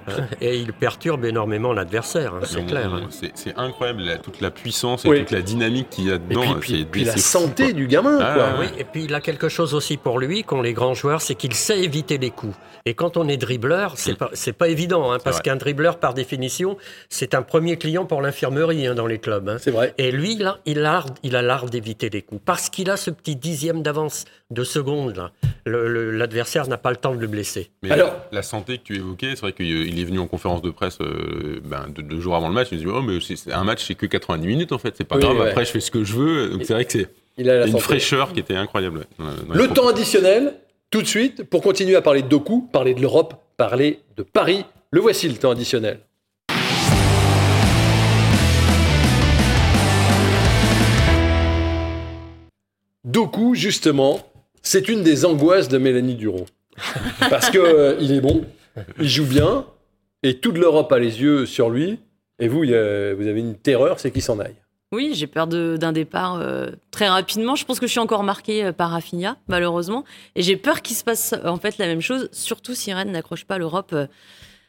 Speaker 3: Euh. Et il perturbe énormément l'adversaire, hein, c'est clair. hein.
Speaker 4: C'est incroyable la- toute la puissance et
Speaker 1: Oui.
Speaker 4: toute la dynamique qu'il y a
Speaker 1: Et
Speaker 4: dedans.
Speaker 1: puis,
Speaker 4: c'est-
Speaker 1: puis- puis la
Speaker 4: fou,
Speaker 1: santé
Speaker 4: quoi.
Speaker 1: du gamin,
Speaker 4: Ah,
Speaker 1: quoi.
Speaker 4: ouais.
Speaker 3: Oui, et puis il a quelque chose aussi pour lui qu'ont les grands joueurs, c'est qu'il sait éviter les coups. Et quand on est dribbleur, c'est
Speaker 4: Mm.
Speaker 3: pas évident, hein, parce qu'un dribbleur par définition, c'est un premier client pour l'infirmerie hein, dans les clubs. hein.
Speaker 1: C'est vrai.
Speaker 3: Et lui, là, il a, il a l'art d'éviter les coups. Parce qu'il a ce petit dixième d'avance de seconde, L'adversaire n'a pas le temps de le blesser.
Speaker 4: Mais
Speaker 1: Alors-
Speaker 4: la santé que tu évoquais, c'est vrai qu'il est venu en conférence de presse euh, ben, deux, deux jours avant le match. Il me dit Oh, mais c'est- un match, c'est que 90 minutes en fait, c'est pas
Speaker 1: Oui,
Speaker 4: grave.
Speaker 1: ouais.
Speaker 4: Après, je fais ce que je veux. Donc c'est vrai que c'est
Speaker 1: Il a la
Speaker 4: une
Speaker 1: santé.
Speaker 4: fraîcheur qui était incroyable. ouais,
Speaker 1: Le temps additionnel, tout de suite, pour continuer à parler de Doku, parler de l'Europe, parler de Paris. Le voici, le temps additionnel. Doku, justement, c'est une des angoisses de Mélanie Duro. Parce que euh, il est bon, il joue bien, et toute l'Europe a les yeux sur lui. Et vous, vous avez une terreur, c'est qu'il s'en aille.
Speaker 2: Oui, j'ai peur d'un départ euh, très rapidement. Je pense que je suis encore marquée euh, par Rafinha, malheureusement. Et j'ai peur qu'il se passe euh, en fait la même chose, surtout si Rennes n'accroche pas l'Europe euh,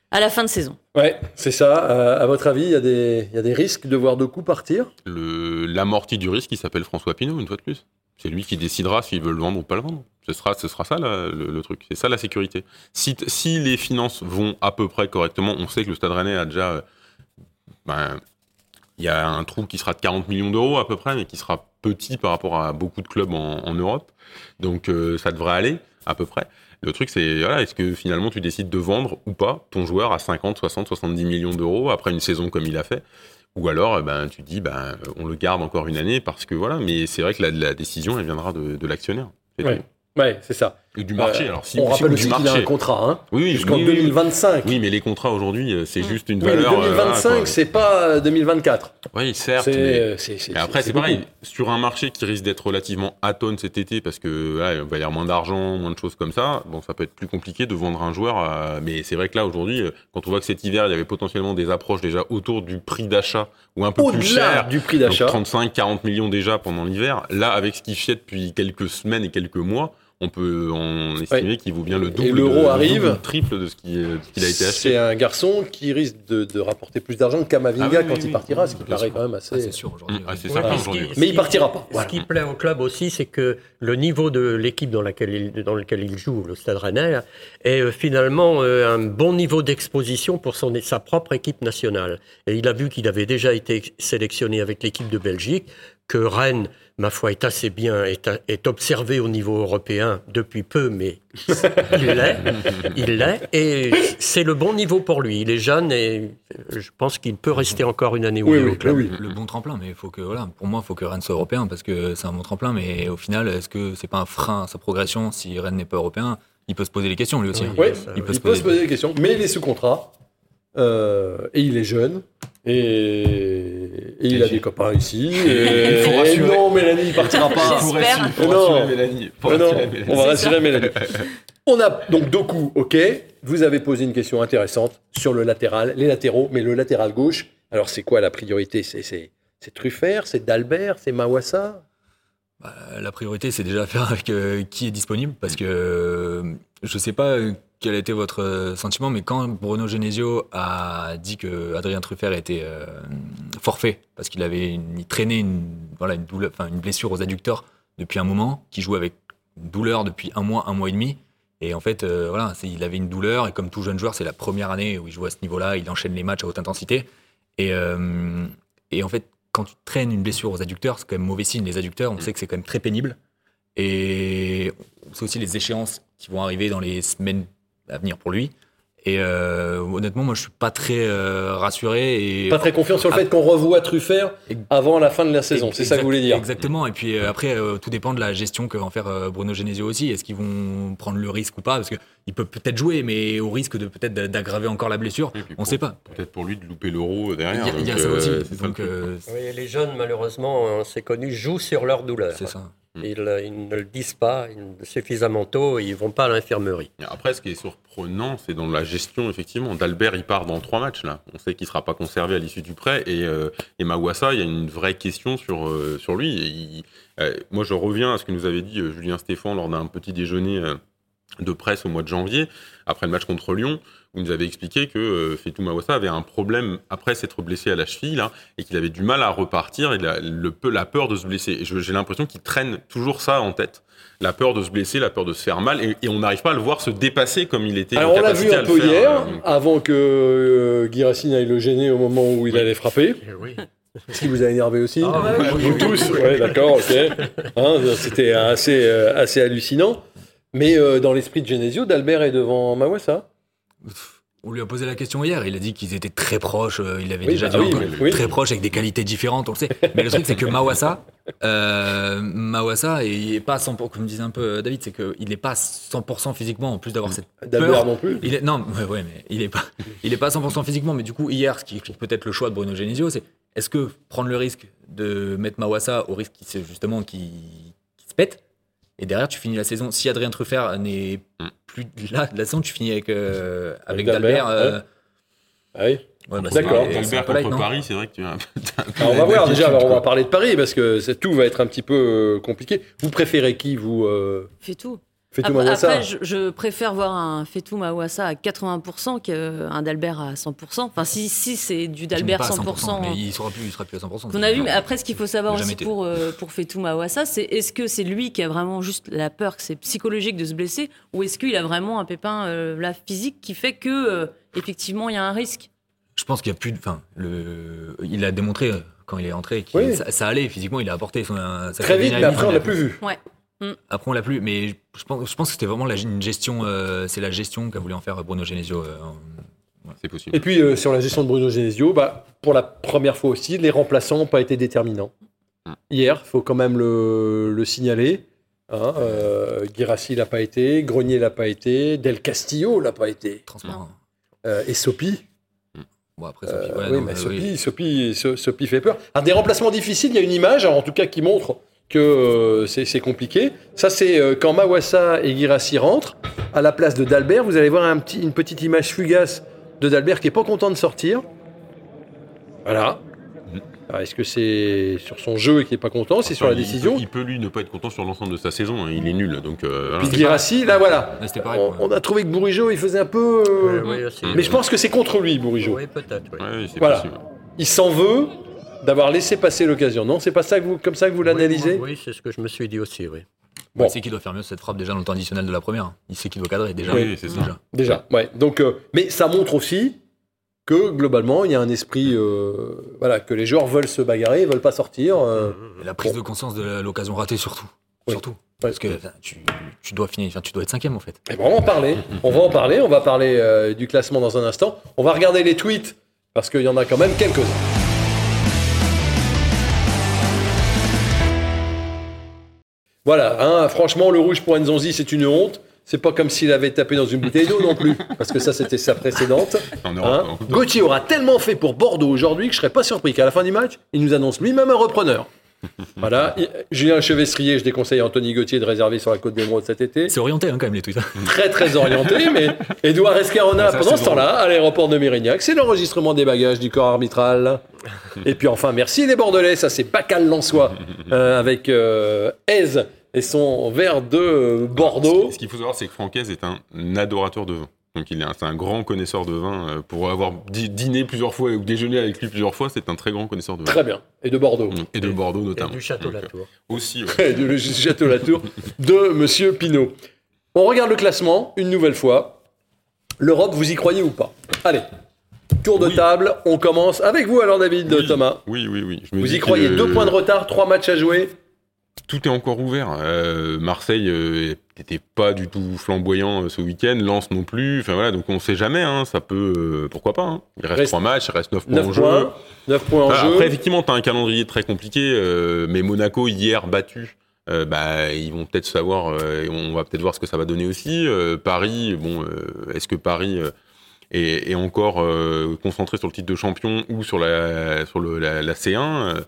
Speaker 2: à la fin de saison.
Speaker 1: Ouais, c'est ça. Euh, à votre avis, il y, a des- y a des risques de voir Doku partir?
Speaker 4: Le- L'amorti du risque, il s'appelle François Pinault, une fois de plus. C'est lui qui décidera s'il veut le vendre ou pas le vendre. Ce sera, ça le, truc. C'est ça la sécurité. Si, les finances vont à peu près correctement, on sait que le Stade Rennais a déjà. euh, ben, il y a un trou qui sera de 40 millions d'euros à peu près, mais qui sera petit par rapport à beaucoup de clubs en, Europe. Donc euh, ça devrait aller à peu près. Le truc, c'est est-ce que finalement tu décides de vendre ou pas ton joueur à 50, 60, 70 millions d'euros après une saison comme il a fait? Ou alors, eh ben, tu dis, ben, on le garde encore une année parce que voilà. Mais c'est vrai que la, la décision, elle viendra de, de l'actionnaire.
Speaker 1: Ouais, c'est ça.
Speaker 4: Et du marché.
Speaker 1: Euh,
Speaker 4: alors, si,
Speaker 1: On
Speaker 4: si-
Speaker 1: rappelle aussi
Speaker 4: du
Speaker 1: qu'il a un contrat hein,
Speaker 4: Oui, oui,
Speaker 1: jusqu'en
Speaker 4: oui, oui.
Speaker 1: 2025.
Speaker 4: Oui, mais les contrats aujourd'hui, euh, c'est juste une
Speaker 1: Oui, mais
Speaker 4: valeur. euh,
Speaker 1: 2025,
Speaker 4: voilà, quoi.
Speaker 1: c'est pas euh, 2024.
Speaker 4: Oui, certes.
Speaker 1: C'est,
Speaker 4: mais- Mais après, c'est pareil, sur un marché qui risque d'être relativement atone cet été, parce que il va y avoir moins d'argent, moins de choses comme ça, bon, ça peut être plus compliqué de vendre un joueur. à- Mais c'est vrai que là, aujourd'hui, quand on voit que cet hiver, il y avait potentiellement des approches déjà autour du prix d'achat, ou un peu plus cher,
Speaker 1: du prix d'achat.
Speaker 4: 35, 40 millions déjà pendant l'hiver. Là, avec ce qu'il fait depuis quelques semaines et quelques mois, on peut en estimer qu'il vaut bien le double,
Speaker 1: l'euro
Speaker 4: de- le
Speaker 1: arrive.
Speaker 4: double, triple de ce qui, de ce qu'il a été acheté.
Speaker 1: C'est un garçon qui risque de, de rapporter plus d'argent que Kamavinga
Speaker 4: Ah oui,
Speaker 1: quand
Speaker 4: oui,
Speaker 1: il
Speaker 4: oui.
Speaker 1: partira, ce qui paraît
Speaker 4: sûr.
Speaker 1: quand même
Speaker 5: Ah,
Speaker 1: assez.
Speaker 5: c'est sûr aujourd'hui.
Speaker 4: Ah,
Speaker 5: Ouais.
Speaker 3: mais
Speaker 1: Mais il partira pas. Voilà.
Speaker 3: Ce qui plaît au club aussi, c'est que le niveau de l'équipe dans, laquelle il- dans lequel il joue, le Stade Rennais, est euh, finalement euh, un bon niveau d'exposition pour son, sa propre équipe nationale. Et il a vu qu'il avait déjà été sélectionné avec l'équipe de Belgique, que Rennes, ma foi, est assez bien, est, a- est observé au niveau européen depuis peu, mais il l'est, il l'est, et c'est le bon niveau pour lui. Il est jeune et je pense qu'il peut rester encore une année ou
Speaker 1: Oui,
Speaker 3: deux
Speaker 1: oui,
Speaker 3: au club.
Speaker 1: oui.
Speaker 5: le bon tremplin, mais il faut que, voilà, pour moi, il faut que Rennes soit européen parce que c'est un bon tremplin. Mais au final, est-ce que c'est pas un frein à sa progression si Rennes n'est pas européen? Il peut se poser les questions lui aussi.
Speaker 3: Oui.
Speaker 1: Ouais,
Speaker 3: ça,
Speaker 1: il
Speaker 5: il
Speaker 1: peut,
Speaker 5: peut
Speaker 1: se
Speaker 5: se poser-
Speaker 1: poser des questions, mais il est sous contrat. Euh, et il est jeune. Et, et il a des copains ici. Et,
Speaker 4: Il faut
Speaker 1: et
Speaker 4: rassurer.
Speaker 1: non, Mélanie, il partira pas.
Speaker 2: Faut rassurer-.
Speaker 4: Mélanie.
Speaker 1: Non,
Speaker 4: rassurer Mélanie.
Speaker 1: on va rassurer Mélanie. On a donc Doku, ok. Vous avez posé une question intéressante sur le latéral, les latéraux, mais le latéral gauche. Alors c'est quoi la priorité? C'est Truffert, c'est Dalbert, c'est Mawassa?
Speaker 5: Bah, la priorité, c'est déjà faire avec euh, qui est disponible, parce que euh, je sais pas euh, quel été votre euh, sentiment, mais quand Bruno Genesio a dit que Adrien Truffert était euh, forfait, parce qu'il avait une- il traînait une, voilà, une, douleur, enfin, une blessure aux adducteurs depuis un moment, qui jouait avec une douleur depuis un mois, un mois et demi, et en fait, euh, voilà, il avait une douleur, et comme tout jeune joueur, c'est la première année où il joue à ce niveau-là, il enchaîne les matchs à haute intensité, et, euh, et en fait, quand tu traînes une blessure aux adducteurs, c'est quand même mauvais signe. Les adducteurs, on sait que c'est quand même très pénible. Et c'est aussi les échéances qui vont arriver dans les semaines à venir pour lui. Et euh, honnêtement, moi, je suis pas très euh, rassuré. Et
Speaker 1: Pas très confiant sur le fait qu'on revoit Truffert avant la fin de la saison. C'est ça que vous voulez dire
Speaker 5: Exactement. Et puis euh, après, euh, tout dépend de la gestion que va en faire euh, Bruno Genesio aussi. Est-ce qu'ils vont prendre le risque ou pas? Parce qu'il peut peut-être jouer, mais au risque de peut-être d'aggraver encore la blessure. On
Speaker 4: pour-
Speaker 5: sait pas.
Speaker 4: Peut-être pour lui de louper l'euro derrière.
Speaker 5: Il y a, il y a
Speaker 4: donc,
Speaker 5: ça aussi. Donc, euh,
Speaker 3: Oui, les jeunes, malheureusement, hein, c'est connu, jouent sur leur douleur.
Speaker 5: c'est ça.
Speaker 3: Ils, euh, ils ne le disent pas ils- suffisamment tôt, ils ne vont pas à l'infirmerie.
Speaker 4: Après, ce qui est surprenant, c'est dans la gestion, effectivement. D'Albert, il part dans trois matchs, là. On sait qu'il ne sera pas conservé à l'issue du prêt. Et, euh, et Mawassa, il y a une vraie question sur, euh, sur lui. Il- euh, moi, je reviens à ce que nous avait dit Julien Stéphan lors d'un petit déjeuner de presse au mois de janvier, après le match contre Lyon, vous nous avez expliqué que euh, Fetou Mawassa avait un problème après s'être blessé à la cheville là, et qu'il avait du mal à repartir et la, le, peu- la peur de se blesser. Et j'ai l'impression qu'il traîne toujours ça en tête. La peur de se blesser, la peur de se faire mal, et, et on n'arrive pas à le voir se dépasser comme il était.
Speaker 1: Alors on l'a vu un peu
Speaker 4: faire,
Speaker 1: hier,
Speaker 4: euh,
Speaker 1: avant que euh, Guy Racine aille le gêner au moment où il allait frapper.
Speaker 3: Eh oui.
Speaker 1: Ce qui vous a énervé aussi
Speaker 3: Ah ouais,
Speaker 1: Vous tous d'accord, ok. Hein, C'était assez, euh, assez hallucinant. Mais euh, dans l'esprit de Genesio, d'Albert est devant Mawassa.
Speaker 5: On lui a posé la question hier, il a dit qu'ils étaient très proches, euh, il avait
Speaker 1: Oui,
Speaker 5: déjà
Speaker 1: bah
Speaker 5: dit
Speaker 1: oui, oui,
Speaker 5: très proches avec des qualités différentes, on le sait. Mais le truc c'est que Mawassa, euh, Mawassa, et il est pas 100%, comme disait un peu euh, David, c'est qu'il n'est pas 100% physiquement, en plus d'avoir cette
Speaker 1: D'Albert
Speaker 5: peur.
Speaker 1: non plus.
Speaker 5: Il est, non, ouais, ouais, mais il est pas, il est pas 100% physiquement. Mais du coup, hier, ce qui explique peut-être le choix de Bruno Genesio, c'est est-ce que prendre le risque de mettre Mawassa au risque qui justement qui, qui se pète et derrière tu finis la saison. Si Adrien Truffert n'est
Speaker 4: Mm.
Speaker 5: plus là, la saison tu finis avec euh,
Speaker 1: Avec
Speaker 5: avec
Speaker 1: Dalbert,
Speaker 5: Dalbert. euh,
Speaker 1: Ah oui.
Speaker 5: ouais, bah,
Speaker 1: D'accord.
Speaker 5: c'est- c'est un
Speaker 4: Albert
Speaker 5: peu light,
Speaker 4: contre Paris, c'est vrai que tu as peu
Speaker 1: Alors, on va voir déjà, alors, on va parler de Paris parce que tout va être un petit peu euh, compliqué. Vous préférez qui, vous euh,
Speaker 2: Fait tout. Après, je, je préfère voir un Fetou Mawassa à 80% qu'un Dalbert à 100%. Enfin, si, si c'est du Dalbert
Speaker 5: pas à
Speaker 2: 100%.
Speaker 5: mais il sera plus, il sera plus à 100%.
Speaker 2: qu'on a vu, mais après, ce qu'il faut savoir aussi
Speaker 5: été.
Speaker 2: pour, euh, pour c'est est-ce que c'est lui qui a vraiment juste la peur, que c'est psychologique de se blesser, ou est-ce qu'il a vraiment un pépin euh, là, physique qui fait que, euh, effectivement, il y a un risque?
Speaker 5: Je pense qu'il y a plus de. Enfin, le, il a démontré euh, quand il est entré que
Speaker 1: Oui.
Speaker 5: ça, ça allait physiquement. Il a apporté son. sa
Speaker 1: Très vite, mais après, on l'a plus vu.
Speaker 5: Après, on l'a plus. Mais je pense, je pense que c'était vraiment la, une gestion. euh, c'est la gestion qu'a voulu en faire Bruno Genesio. euh,
Speaker 4: C'est possible.
Speaker 1: Et puis, euh, sur la gestion de Bruno Genesio, bah, pour la première fois aussi, les remplaçants n'ont pas été déterminants.
Speaker 4: Mm.
Speaker 1: Hier, il faut quand même le, le signaler. Hein, euh, Guirassi l'a pas été, Grenier l'a pas été, Del Castillo l'a pas été,
Speaker 5: transparent.
Speaker 1: euh, et Sopi.
Speaker 5: Bon, après,
Speaker 1: Euh,
Speaker 5: Sophie, ouais,
Speaker 1: oui,
Speaker 5: non,
Speaker 1: mais Sopi,
Speaker 5: oui.
Speaker 1: Sopi, So- Sopi fait peur. Alors, des remplacements difficiles, il y a une image, alors, en tout cas, qui montre que euh, c'est compliqué. Ça, c'est euh, quand Mawassa et Guirassi rentrent. À la place de Dalbert, vous allez voir un petit, une petite image fugace de Dalbert qui est pas content de sortir. Voilà. Est-ce que c'est sur son jeu et qui est pas content? C'est sur la
Speaker 4: il-
Speaker 1: décision?
Speaker 4: Il peut, lui, ne pas être content sur l'ensemble de sa saison. hein. Il est nul. Donc, euh, voilà.
Speaker 1: Puis Guirassi, là, voilà.
Speaker 5: Là, pareil.
Speaker 1: On, on a trouvé que Bourigeau, il faisait un peu... euh. Mais je pense que c'est contre lui, Bourigeau.
Speaker 3: Oui, peut-être. oui.
Speaker 4: Ouais, c'est
Speaker 1: Voilà.
Speaker 4: possible.
Speaker 1: Il s'en veut d'avoir laissé passer l'occasion. Non, c'est pas ça que vous, comme ça que vous l'analysez
Speaker 3: Oui, c'est ce que je me suis dit aussi, oui.
Speaker 1: Bon.
Speaker 5: Il sait qu'il doit faire mieux cette frappe déjà dans le temps additionnel de la première. Il sait qu'il doit cadrer déjà.
Speaker 4: Oui, c'est ça.
Speaker 5: Déjà.
Speaker 1: Déjà, ouais. Donc, euh, mais ça montre aussi que globalement, il y a un esprit, euh, voilà, que les joueurs veulent se bagarrer, veulent pas sortir. euh,
Speaker 5: la prise de conscience de l'occasion ratée surtout.
Speaker 1: Oui.
Speaker 5: Surtout.
Speaker 1: Ouais.
Speaker 5: Parce que tu, tu dois finir, tu dois être cinquième en fait.
Speaker 1: Et ben, on va en parler. On va en parler. On va parler euh, du classement dans un instant. On va regarder les tweets parce qu'il y en a quand même quelques-uns. Voilà, hein, franchement, le rouge pour Nzonzi, c'est une honte. C'est pas comme s'il avait tapé dans une bouteille d'eau non plus, parce que ça, c'était sa précédente.
Speaker 4: En
Speaker 1: Hein. Gauthier aura tellement fait pour Bordeaux aujourd'hui que je serais pas surpris qu'à la fin du match, il nous annonce lui-même un repreneur. voilà. Il- Julien Chevestrier, je déconseille à Anthony Gauthier de réserver sur la Côte d'Émeraude cet été.
Speaker 5: C'est orienté hein, quand même les tweets.
Speaker 1: Très très orienté, mais Edouard Escarona,
Speaker 4: Ça,
Speaker 1: pendant ce temps-là, à l'aéroport de Mérignac, c'est l'enregistrement des bagages du corps arbitral. Et puis enfin, merci les Bordelais, ça c'est Bacal Lançois, euh, avec euh, Aise et son verre de Bordeaux.
Speaker 4: Ce qu'il faut savoir, c'est que Francaise est un adorateur de vin. Donc il est un, c'est un grand connaisseur de vin. euh, Pour avoir dîné plusieurs fois ou déjeuné avec lui plusieurs fois, c'est un très grand connaisseur de vin.
Speaker 1: Très bien. Et de Bordeaux.
Speaker 4: Mm. Et de Bordeaux
Speaker 3: Et
Speaker 4: notamment.
Speaker 3: du Château
Speaker 4: euh,
Speaker 3: Latour.
Speaker 4: Aussi, ouais.
Speaker 1: Et de le Château Latour de Monsieur Pinault. On regarde le classement une nouvelle fois. L'Europe, vous y croyez ou pas? Allez, tour de
Speaker 4: Oui.
Speaker 1: table. On commence avec vous alors, David
Speaker 4: Oui.
Speaker 1: Thomas.
Speaker 4: Oui, oui, oui. Je me
Speaker 1: Vous
Speaker 4: dis
Speaker 1: y croyez
Speaker 4: que,
Speaker 1: Deux points de retard, trois matchs à jouer.
Speaker 4: Tout est encore ouvert. Euh, Marseille euh, n'était pas du tout flamboyant euh, ce week-end. Lens non plus. Enfin voilà, donc on sait jamais. hein, ça peut, euh, pourquoi pas. hein. Il reste trois matchs, il reste neuf points
Speaker 1: 9
Speaker 4: en jeu.
Speaker 1: points. 9 points en jeu.
Speaker 4: Après, effectivement, tu as un calendrier très compliqué, euh, mais Monaco, hier, battu, euh, bah, ils vont peut-être savoir, euh, on va peut-être voir ce que ça va donner aussi. Euh, Paris, bon, euh, est-ce que Paris euh, est, est encore euh, concentré sur le titre de champion ou sur la, sur le, la, la C1 euh,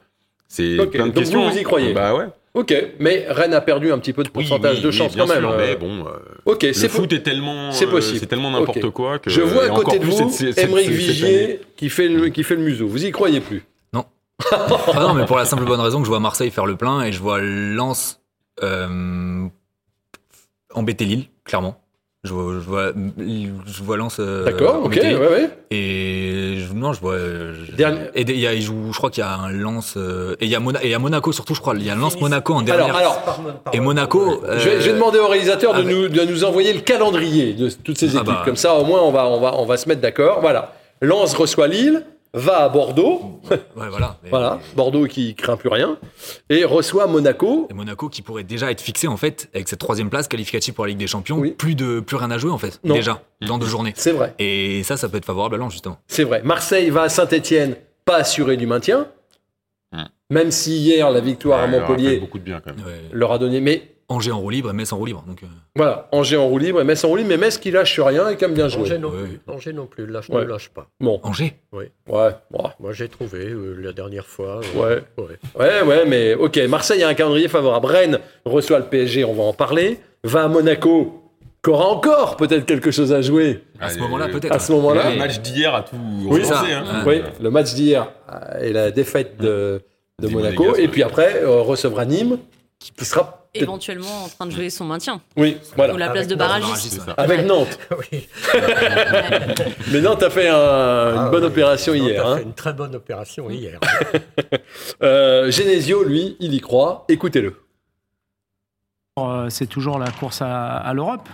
Speaker 4: C'est plein de
Speaker 1: donc
Speaker 4: questions.
Speaker 1: vous, vous y
Speaker 4: hein.
Speaker 1: croyez
Speaker 4: Bah ouais.
Speaker 1: Ok, mais Rennes a perdu un petit peu de pourcentage
Speaker 4: oui,
Speaker 1: de
Speaker 4: oui,
Speaker 1: chance
Speaker 4: bien
Speaker 1: quand même.
Speaker 4: sûr,
Speaker 1: euh.
Speaker 4: mais bon, euh,
Speaker 1: Ok,
Speaker 4: le
Speaker 1: c'est
Speaker 4: foot est tellement,
Speaker 1: c'est
Speaker 4: euh,
Speaker 1: possible.
Speaker 4: c'est tellement n'importe quoi que.
Speaker 1: Je vois à côté de vous Émeric. Vigier qui fait, le, qui fait le museau. Vous y croyez plus?
Speaker 5: Ah non, mais pour la simple bonne raison que je vois Marseille faire le plein et je vois Lens euh, embêter Lille, clairement. Je vois, je vois, je vois Lens. euh,
Speaker 1: D'accord, ok, ouais, ouais.
Speaker 5: Et je- non, je vois. je-
Speaker 1: Dernier-
Speaker 5: Et il y a, je crois qu'il y a un Lens. euh, et il y a Mona- et Monaco surtout, je crois. Il y a Lens Monaco en dernière.
Speaker 1: Alors, alors,
Speaker 5: et Monaco.
Speaker 1: je, vais, je vais
Speaker 5: euh,
Speaker 1: demander au réalisateur de, nous, de nous envoyer le calendrier de toutes ces
Speaker 5: Ah
Speaker 1: équipes.
Speaker 5: bah.
Speaker 1: Comme ça, au moins, on va, on va, on va se mettre d'accord. Voilà. Lens reçoit Lille, va à Bordeaux.
Speaker 5: Ouais, voilà. Mais-
Speaker 1: Voilà. Bordeaux qui craint plus rien. Et reçoit Monaco.
Speaker 5: Et Monaco qui pourrait déjà être fixé en fait avec cette troisième place qualificative pour la Ligue des Champions.
Speaker 1: Oui.
Speaker 5: Plus de plus rien à jouer en fait
Speaker 1: Non.
Speaker 5: déjà dans deux journées.
Speaker 1: C'est vrai.
Speaker 5: Et ça, ça peut être favorable à Lens justement.
Speaker 1: C'est vrai. Marseille va à Saint-Etienne, pas assuré du maintien.
Speaker 4: Hmm.
Speaker 1: Même si hier, la victoire à
Speaker 4: il leur a fait
Speaker 1: Montpellier
Speaker 4: beaucoup de bien quand même.
Speaker 1: Leur a donné. Mais
Speaker 5: Angers en roue libre et Metz en roue libre. Donc euh,
Speaker 1: voilà, Angers en roue libre et Metz en roue libre. Mais Metz qui lâche rien et qui aime bien jouer.
Speaker 3: Angers non plus. Angers non plus. Lâche,
Speaker 1: Ouais.
Speaker 3: ne lâche pas.
Speaker 1: Bon,
Speaker 5: Angers.
Speaker 1: ouais. ouais.
Speaker 3: Moi, j'ai trouvé euh, la dernière fois. euh,
Speaker 1: Ouais.
Speaker 3: ouais.
Speaker 1: Ouais, ouais, mais ok. Marseille a un calendrier favorable. Rennes reçoit le PSG, on va en parler. Va à Monaco, qui aura encore peut-être quelque chose à jouer?
Speaker 5: À ce moment-là, peut-être.
Speaker 1: À ce moment-là,
Speaker 4: Le match d'hier a tout
Speaker 1: Oui,
Speaker 5: ça.
Speaker 4: hein.
Speaker 1: oui, le match d'hier euh, et la défaite de, Monaco. Et puis après, euh, recevra Nîmes, qui sera
Speaker 2: Éventuellement en train de jouer son maintien.
Speaker 1: Oui, voilà.
Speaker 2: Ou la place
Speaker 3: Avec
Speaker 2: de
Speaker 3: Nantes,
Speaker 2: barragiste.
Speaker 1: Avec Nantes.
Speaker 3: oui.
Speaker 1: Mais Nantes a fait un- une
Speaker 3: Ah,
Speaker 1: bonne
Speaker 3: oui.
Speaker 1: opération
Speaker 3: Nantes
Speaker 1: hier.
Speaker 3: a
Speaker 1: hein.
Speaker 3: fait une très bonne opération hier.
Speaker 1: Euh, Genesio, lui, il y croit. Écoutez-le.
Speaker 6: Euh, C'est toujours la course à, à l'Europe.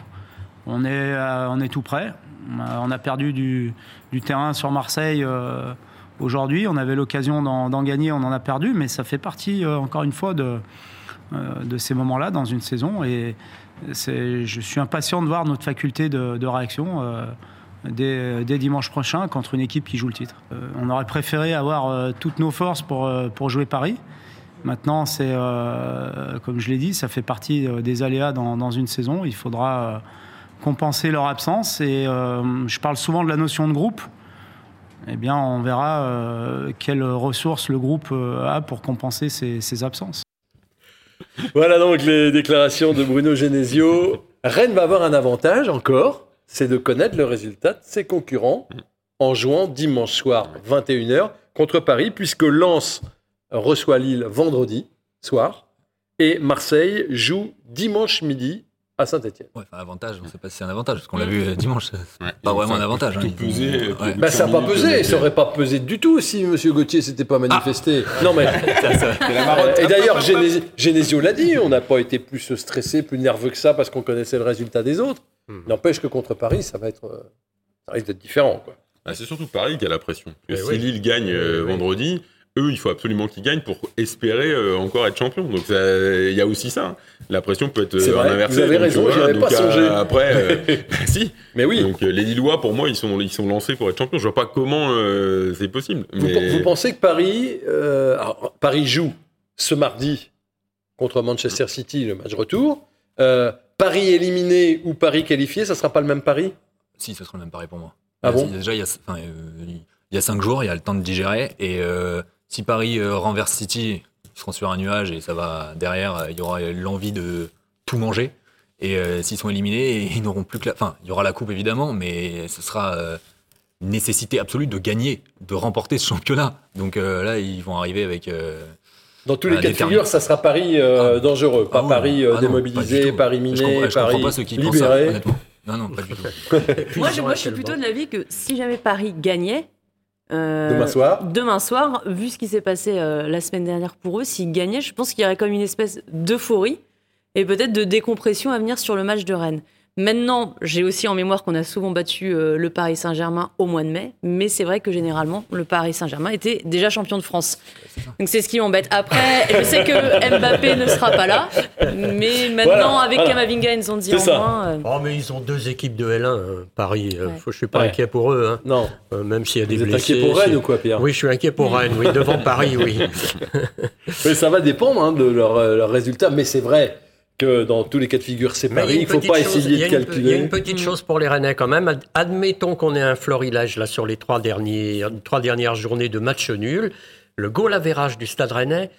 Speaker 6: On est, euh, on est tout prêt. On a, a perdu du, du terrain sur Marseille euh, aujourd'hui. On avait l'occasion d'en d'en gagner, on en a perdu, mais ça fait partie, euh, encore une fois, de, euh, de ces moments-là dans une saison. Et je suis impatient de voir notre faculté de, réaction euh, dès, dimanche prochain contre une équipe qui joue le titre. Euh, on aurait préféré avoir euh, toutes nos forces pour, euh, jouer Paris. Maintenant, euh, comme je l'ai dit, ça fait partie euh, des aléas dans, une saison. Il faudra euh, compenser leur absence. Et euh, je parle souvent de la notion de groupe. Eh bien, on verra euh, quelles ressources le groupe euh, a pour compenser ces, ces absences.
Speaker 1: Voilà donc les déclarations de Bruno Genesio. Rennes va avoir un avantage encore, c'est de connaître le résultat de ses concurrents en jouant dimanche soir 21h contre Paris, puisque Lens reçoit Lille vendredi soir et Marseille joue dimanche midi à Saint-Etienne.
Speaker 5: Ouais, enfin, avantage, on sait pas si c'est un avantage, parce qu'on l'a vu euh, dimanche, c'est
Speaker 4: Ouais.
Speaker 5: pas vraiment un avantage. hein.
Speaker 4: Tout
Speaker 5: Ils-
Speaker 4: pesé. euh,
Speaker 5: Ouais.
Speaker 1: Bah, ça n'a pas pesé, ça aurait pas pesé du tout si M. Gauthier s'était pas manifesté. Non mais Euh, et d'ailleurs Genesio l'a dit, on n'a pas été plus stressé, plus nerveux que ça parce qu'on connaissait le résultat des autres.
Speaker 3: Hmm.
Speaker 1: N'empêche que contre Paris, ça va être, euh, ça risque d'être différent. Quoi.
Speaker 4: Ah, c'est surtout Paris qui a la pression. Parce que
Speaker 3: Eh
Speaker 4: si
Speaker 3: oui.
Speaker 4: Lille gagne euh,
Speaker 3: Oui, oui.
Speaker 4: vendredi, eux, il faut absolument qu'ils gagnent pour espérer euh, encore être champion. Donc ça- il y a aussi ça. hein. La pression peut être
Speaker 1: C'est
Speaker 4: euh,
Speaker 1: vrai,
Speaker 4: inversée.
Speaker 1: vous avez
Speaker 4: Donc,
Speaker 1: raison,
Speaker 4: voilà,
Speaker 1: avais
Speaker 4: donc,
Speaker 1: pas songé.
Speaker 4: euh, après, euh, bah, si.
Speaker 1: Mais oui,
Speaker 4: Donc les Lillois, pour moi, ils sont, ils sont lancés pour être champions. Je vois pas comment euh, c'est possible.
Speaker 1: vous,
Speaker 4: Mais-
Speaker 1: vous pensez que Paris, euh, alors, Paris joue ce mardi contre Manchester City, le match retour. Euh, Paris éliminé ou Paris qualifié, ça sera pas le même Paris?
Speaker 5: Si, ce sera le même pareil pour moi.
Speaker 1: Ah
Speaker 5: Il y a-
Speaker 1: bon?
Speaker 5: Déjà, il y, a, enfin, euh, il y a cinq jours, il y a le temps de digérer. Et euh, si Paris euh, renverse City, ils seront sur un nuage et ça va derrière, euh, il y aura l'envie de tout manger. Et euh, s'ils sont éliminés, ils n'auront plus que la. Enfin, il y aura la coupe évidemment, mais ce sera euh, une nécessité absolue de gagner, de remporter ce championnat. Donc euh, là, ils vont arriver avec. euh,
Speaker 1: Dans tous les cas de figure, ça sera Paris euh,
Speaker 5: Ah.
Speaker 1: dangereux, pas
Speaker 5: ah
Speaker 1: Paris euh,
Speaker 5: ah non, pas
Speaker 1: démobilisé. Paris
Speaker 5: Je
Speaker 1: miné,
Speaker 5: comprends- je
Speaker 1: Paris
Speaker 5: comprends pas ceux qui pensent ça,
Speaker 1: libéré.
Speaker 5: honnêtement. Non, non, pas du tout.
Speaker 2: Moi, je, moi, je suis plutôt de l'avis que si jamais Paris gagnait. Euh,
Speaker 1: Demain soir.
Speaker 2: Demain soir, vu ce qui s'est passé euh, la semaine dernière pour eux, s'ils gagnaient, je pense qu'il y aurait comme une espèce d'euphorie et peut-être de décompression à venir sur le match de Rennes. Maintenant, j'ai aussi en mémoire qu'on a souvent battu euh, le Paris Saint-Germain au mois de mai, mais c'est vrai que généralement, le Paris Saint-Germain était déjà champion de France. Donc c'est ce qui m'embête. Après, je sais que Mbappé ne sera pas là, mais maintenant,
Speaker 1: Voilà,
Speaker 2: avec
Speaker 1: voilà.
Speaker 2: Kamavinga et Nzonzi en
Speaker 1: ça.
Speaker 2: moins, euh,
Speaker 3: Oh, mais ils ont deux équipes de L1, hein, Paris. Euh,
Speaker 2: Ouais.
Speaker 3: faut- je suis pas
Speaker 1: Ouais.
Speaker 3: inquiet pour eux, hein,
Speaker 1: Non,
Speaker 3: euh, même s'il y a des
Speaker 1: vous êtes
Speaker 3: blessés.
Speaker 1: inquiet pour Rennes ou quoi, Pierre
Speaker 3: Oui, je suis inquiet pour Rennes, oui, devant Paris, oui.
Speaker 1: Mais ça va dépendre hein, de leur, euh, leur résultat, mais c'est vrai que dans tous les cas de figure, c'est Paris. Il ne faut pas
Speaker 3: chose-
Speaker 1: essayer de
Speaker 3: une- Il y a
Speaker 1: calculer.
Speaker 3: une petite chose pour les Rennais quand même. Ad- Admettons qu'on ait un florilège là sur les trois, derniers, trois dernières journées de match nul. Le goal average du Stade Rennais,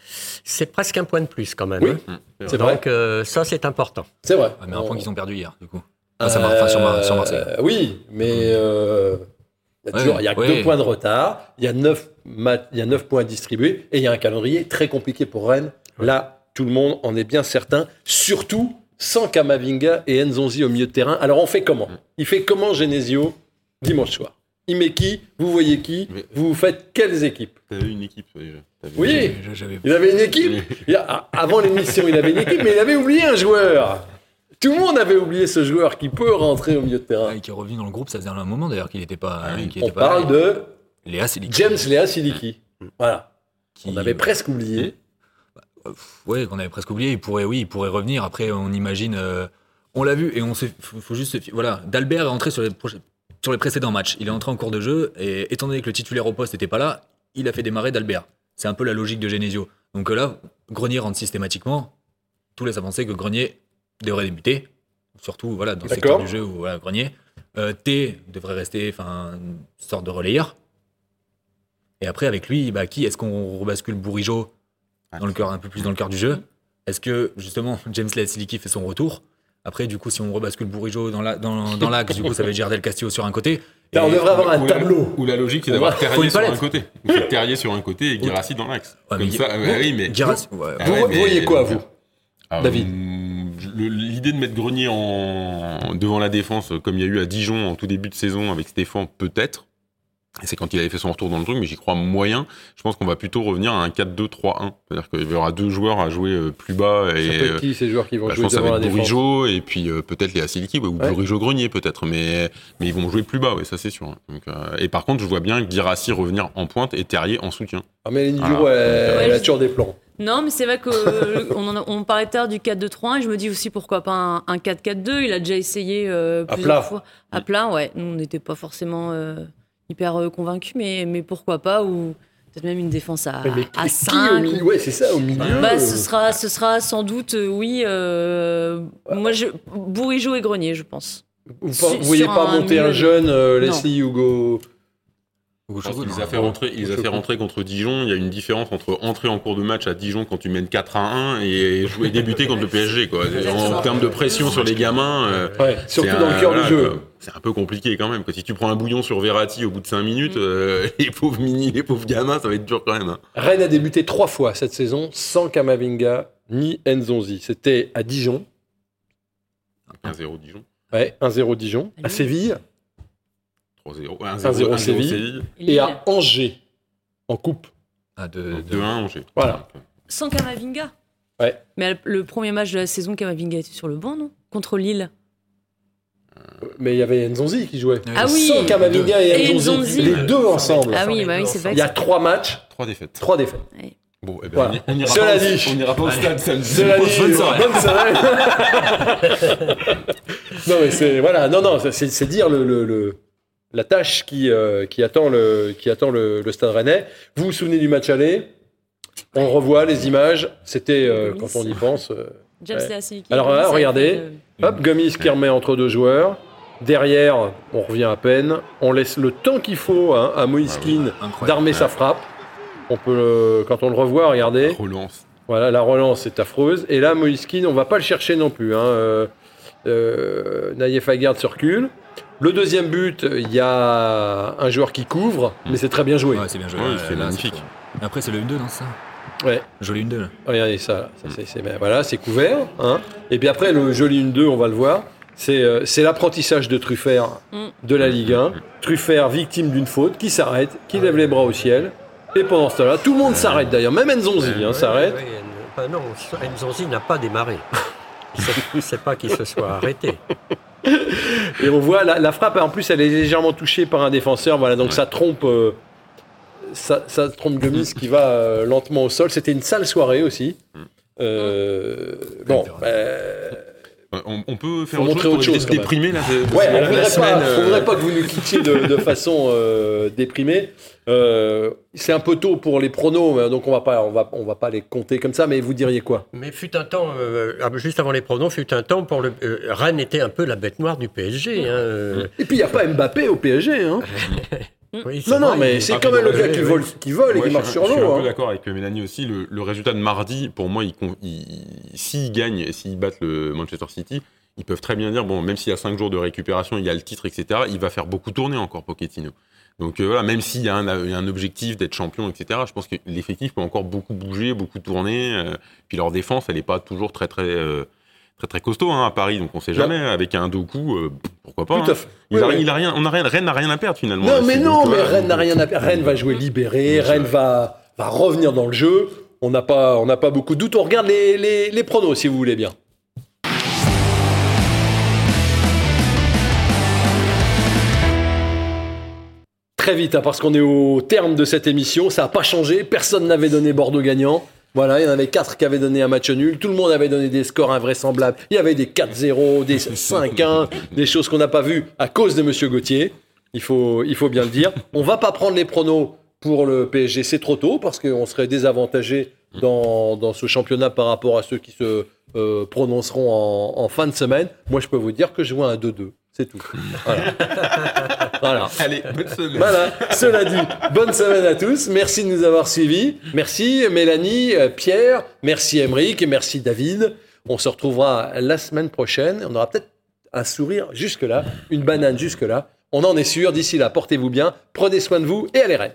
Speaker 3: c'est presque un point de plus quand même.
Speaker 1: Oui,
Speaker 3: hein.
Speaker 1: C'est vrai.
Speaker 3: Donc euh, ça, c'est important.
Speaker 1: C'est vrai.
Speaker 5: Ouais, mais un
Speaker 1: On-
Speaker 5: point qu'ils ont perdu hier, du coup. À Mar- enfin, sur, Mar- sur Marseille.
Speaker 1: Euh, oui, mais euh, il y a,
Speaker 5: Ouais,
Speaker 1: toujours- il y a que
Speaker 5: ouais.
Speaker 1: deux points de retard. Il y a neuf, il y a neuf points distribués et il y a un calendrier très compliqué pour Rennes. Là, tout le monde en est bien certain. Surtout sans Kamavinga et Nzonzi au milieu de terrain. Alors on fait comment Il fait comment Genesio dimanche soir? Il met qui? Vous voyez qui?
Speaker 4: Mais-
Speaker 1: Vous faites quelles équipes?
Speaker 4: T'avais une équipe déjà.
Speaker 1: Oui. Il avait une équipe? Il a- Avant l'émission, il avait une équipe, mais il avait oublié un joueur. Tout le monde avait oublié ce joueur qui peut rentrer au milieu de terrain.
Speaker 5: Ah, qui est revenu dans le groupe, ça faisait un moment d'ailleurs qu'il n'était pas.
Speaker 4: Ah
Speaker 5: qu'il
Speaker 1: On
Speaker 5: était
Speaker 1: parle
Speaker 5: là.
Speaker 1: de
Speaker 5: Léa.
Speaker 1: James Léa Siliki. Voilà.
Speaker 5: qui-
Speaker 1: On avait presque oublié.
Speaker 5: Ouais, qu'on avait presque oublié. Il pourrait, oui, il pourrait revenir. Après, on imagine. euh, on l'a vu et on s'est. Faut, faut juste. se Voilà, Dalbert est entré sur les, sur les précédents matchs. Il est entré en cours de jeu et étant donné que le titulaire au poste n'était pas là, il a fait démarrer Dalbert. C'est un peu la logique de Genesio. Donc euh, là, Grenier rentre systématiquement. Tout laisse à penser que Grenier devrait débuter. Surtout voilà, dans le secteur du jeu où voilà, Grenier. Euh, T devrait rester enfin, une sorte de relayeur. Et après, avec lui, bah, qui est-ce qu'on rebascule? Bourigeau? Dans le cœur, un peu plus dans le cœur du jeu Est-ce que justement James Siliki fait son retour? Après, du coup, si on rebascule Bourigeau dans la- dans dans l'axe, du coup, ça va être Gerdel Castillo sur un côté.
Speaker 1: Là, on
Speaker 5: Et-
Speaker 1: devrait avoir un
Speaker 4: Ou la-
Speaker 1: tableau.
Speaker 4: Ou la logique, c'est d'avoir Terrier sur un côté. Ou Terrier sur un côté et Guirassi dans l'axe.
Speaker 5: Ouais, mais
Speaker 4: Comme ça,
Speaker 5: Guir-
Speaker 4: ouais, oui, mais.
Speaker 5: Ouais.
Speaker 4: Ah
Speaker 1: Vous,
Speaker 4: ouais,
Speaker 1: vous
Speaker 4: mais-
Speaker 1: voyez quoi, vous
Speaker 4: Ah,
Speaker 1: David
Speaker 4: hum, L'idée de mettre Grenier en, devant la défense, comme il y a eu à Dijon en tout début de saison avec Stéphane, peut-être. C'est quand il avait fait son retour dans le truc, mais j'y crois moyen. Je pense qu'on va plutôt revenir à un 4-2-3-1. C'est-à-dire qu'il y aura deux joueurs à jouer euh, plus bas.
Speaker 1: Ça
Speaker 4: Et,
Speaker 1: peut être
Speaker 4: euh,
Speaker 1: qui ces joueurs qui vont
Speaker 4: bah, je
Speaker 1: jouer
Speaker 4: pense que ça
Speaker 1: devant défense
Speaker 4: Bourigeau et puis euh, peut-être les Asiliki ou
Speaker 1: Ouais.
Speaker 4: Bourigeau Grenier peut-être, mais mais ils vont jouer plus bas, ouais, ça c'est sûr. hein. Donc, euh, et par contre, je vois bien Guirassi revenir en pointe et Terrier en soutien.
Speaker 1: Ah, mais Aline
Speaker 4: Ah,
Speaker 1: Duro, elle,
Speaker 2: ouais,
Speaker 1: elle a
Speaker 2: je-
Speaker 1: toujours des plans.
Speaker 2: Non, mais c'est vrai qu'on on parlait à l'heure du 4-2-3-1 et je me dis aussi pourquoi pas un, un 4-4-2. Il a déjà essayé euh,
Speaker 1: À
Speaker 2: plusieurs
Speaker 1: plat.
Speaker 2: fois. À plat, ouais. Nous, on n'était pas forcément euh, hyper euh, convaincus, mais, mais pourquoi pas Ou peut-être même une défense à,
Speaker 1: Mais,
Speaker 2: à
Speaker 1: qui
Speaker 2: 5.
Speaker 1: au milieu Ouais, c'est ça, au milieu.
Speaker 2: Bah, ce sera, ce sera sans doute, euh, oui. euh, moi, je, Bourigeau et Grenier, je pense.
Speaker 1: Vous ne voyez pas
Speaker 2: un
Speaker 1: monter un jeune euh. Leslie Hugo
Speaker 4: qu'il les a fait rentrer, il les a fait rentrer contre Dijon. Il y a une différence entre entrer en cours de match à Dijon quand tu mènes 4 à 1 et jouer débuter contre le PSG. Quoi. En termes de pression sur les gamins,
Speaker 1: Ouais, surtout dans
Speaker 4: un-
Speaker 1: le cœur du jeu.
Speaker 4: quoi. C'est un peu compliqué quand même. quoi. Si tu prends un bouillon sur Verratti au bout de 5 minutes, euh, les pauvres mini, les pauvres gamins, ça va être dur quand même. hein.
Speaker 1: Rennes a débuté trois fois cette saison sans Kamavinga ni Nzonzi. C'était à Dijon,
Speaker 4: 1-0 Dijon,
Speaker 1: ouais, 1-0 Dijon, à. Séville
Speaker 4: 3-0,
Speaker 1: 1-0
Speaker 4: 1-0
Speaker 1: Séville. Et à Angers en coupe.
Speaker 5: Ah, de,
Speaker 4: donc
Speaker 5: de-
Speaker 4: 2-1 Angers.
Speaker 1: Voilà.
Speaker 4: Euh,
Speaker 2: Sans Kamavinga.
Speaker 1: Ouais.
Speaker 2: Mais le premier match de la saison, Kamavinga était sur le banc, non? Contre Lille.
Speaker 1: Mais il y avait Nzonzi qui jouait.
Speaker 2: Ah oui.
Speaker 1: Sans Kamavinga et,
Speaker 2: Et
Speaker 1: Nzonzi, les deux ensemble.
Speaker 2: Ah oui, bah oui, c'est
Speaker 3: ensemble.
Speaker 1: Il y a trois matchs,
Speaker 4: Trois défaites.
Speaker 1: trois défaites.
Speaker 4: Bon, eh ben,
Speaker 1: Voilà.
Speaker 4: on ira
Speaker 1: Cela
Speaker 4: pas au-
Speaker 1: dit-
Speaker 4: on n'ira pas au stade samedi.
Speaker 1: Cela dit,
Speaker 5: bonne soirée.
Speaker 1: bonne soirée. non mais c'est voilà, non non, c'est c'est dire le, le- le- la tâche qui, euh, qui attend le qui attend le, le Stade Rennais. Vous vous souvenez du match aller? On revoit les images. C'était euh, quand on y pense. euh,
Speaker 2: James
Speaker 1: Ouais. Alors là,
Speaker 2: a
Speaker 1: regardez.
Speaker 2: euh,
Speaker 1: Hop, Gomis qui remet entre deux joueurs. Derrière, on revient à peine. On laisse le temps qu'il faut hein, à Moïse Keane
Speaker 5: incroyable.
Speaker 1: d'armer sa frappe. On peut, le- quand on le revoit, regardez.
Speaker 4: Relance.
Speaker 1: Voilà, la relance est affreuse. Et là, Moïse Keane, on va pas le chercher non plus. Hein. Euh, euh, Naïef Aguerd circule. Le deuxième but, il y a un joueur qui couvre, mais c'est très bien joué.
Speaker 5: Ouais, c'est bien joué.
Speaker 4: Ouais, c'est magnifique.
Speaker 5: Après, c'est le 1-2, non, ça
Speaker 1: Ouais.
Speaker 5: Joli 1-2. là.
Speaker 1: Regardez ça. là. Ça, c'est- ben, voilà, c'est couvert. hein. Et puis après, le joli 1-2, on va le voir. C'est euh, c'est l'apprentissage de Truffert de la Ligue 1. Truffert, victime d'une faute, qui s'arrête, qui lève les bras au ciel. Et pendant ce temps-là, tout le monde s'arrête d'ailleurs. Même Nzonzi hein,
Speaker 3: Ouais,
Speaker 1: s'arrête.
Speaker 3: ouais, ouais, enfin, non, Nzonzi n'a pas démarré. C'est- C'est pas qu'il se soit arrêté.
Speaker 1: Et on voit la, la frappe, en plus, elle est légèrement touchée par un défenseur. Voilà, donc
Speaker 4: Ouais.
Speaker 1: ça trompe. euh, ça, ça trompe Gomis qui va euh, lentement au sol. C'était une sale soirée aussi. Euh, bon,
Speaker 4: On, on peut faire
Speaker 1: Faut
Speaker 4: autre
Speaker 1: montrer
Speaker 4: chose pour
Speaker 1: autre
Speaker 4: déprimer là. de-
Speaker 1: Ouais,
Speaker 4: la-
Speaker 1: on
Speaker 4: la
Speaker 1: voudrait
Speaker 4: semaine,
Speaker 1: pas,
Speaker 4: euh,
Speaker 1: on voudrait pas que vous nous quittiez de, de façon euh, déprimée. Euh, c'est un peu tôt pour les pronos, mais donc on va pas, on va, on va pas les compter comme ça. Mais vous diriez quoi?
Speaker 3: Mais fut un temps, euh, ah, juste avant les pronoms, fut un temps pour le. euh, Rennes était un peu la bête noire du PSG. hein, euh,
Speaker 1: Et puis il y a pas Mbappé au PSG. Hein.
Speaker 3: oui, c'est
Speaker 1: Non, non, mais
Speaker 3: il-
Speaker 1: c'est quand même le gars qui vole, qui vole et qui marche
Speaker 4: je,
Speaker 1: sur
Speaker 4: je suis
Speaker 1: l'eau.
Speaker 4: un peu
Speaker 1: hein.
Speaker 4: d'accord avec Mélanie aussi. Le, le résultat de mardi, pour moi, s'ils gagnent et s'ils battent le Manchester City, ils peuvent très bien dire bon, même s'il y a 5 jours de récupération, il y a le titre, etc., il va faire beaucoup tourner encore Pochettino. Donc euh, voilà, même s'il y, a un- il y a un objectif d'être champion, etc., je pense que l'effectif peut encore beaucoup bouger, beaucoup tourner. euh, puis leur défense, elle n'est pas toujours très, très, euh, très très costaud hein, à Paris, donc on sait jamais. Avec un Doku, euh, pourquoi pas
Speaker 1: Tout à
Speaker 4: hein. Il
Speaker 1: Oui,
Speaker 4: a,
Speaker 1: oui.
Speaker 4: il a rien, on a rien, Rennes n'a rien à perdre finalement.
Speaker 1: Non, mais non, mais. Rennes n'a rien à perdre. Rennes va jouer libéré. Rennes va, va revenir dans le jeu. On n'a pas, on pas beaucoup de doutes. On regarde les, les, les pronos, si vous voulez bien. Très vite, hein, parce qu'on est au terme de cette émission. Ça n'a pas changé. Personne n'avait donné Bordeaux gagnant. Voilà, il y en avait quatre qui avaient donné un match nul. Tout le monde avait donné des scores invraisemblables. Il y avait des 4-0, des 5-1, des choses qu'on n'a pas vues à cause de Monsieur Gauthier. Il faut, il faut bien le dire. On va pas prendre les pronos pour le PSG, c'est trop tôt parce qu'on serait désavantagé dans, dans ce championnat par rapport à ceux qui se euh, prononceront en, en fin de semaine. Moi, je peux vous dire que je vois un 2-2. C'est tout. Voilà. voilà.
Speaker 4: Allez, bonne semaine.
Speaker 1: Voilà, cela dit, bonne semaine à tous. Merci de nous avoir suivis. Merci Mélanie, euh, Pierre, merci Emeric et merci David. On se retrouvera la semaine prochaine. On aura peut-être un sourire jusque-là, une banane jusque-là. On en est sûr. D'ici là, portez-vous bien, prenez soin de vous et allez Rennes.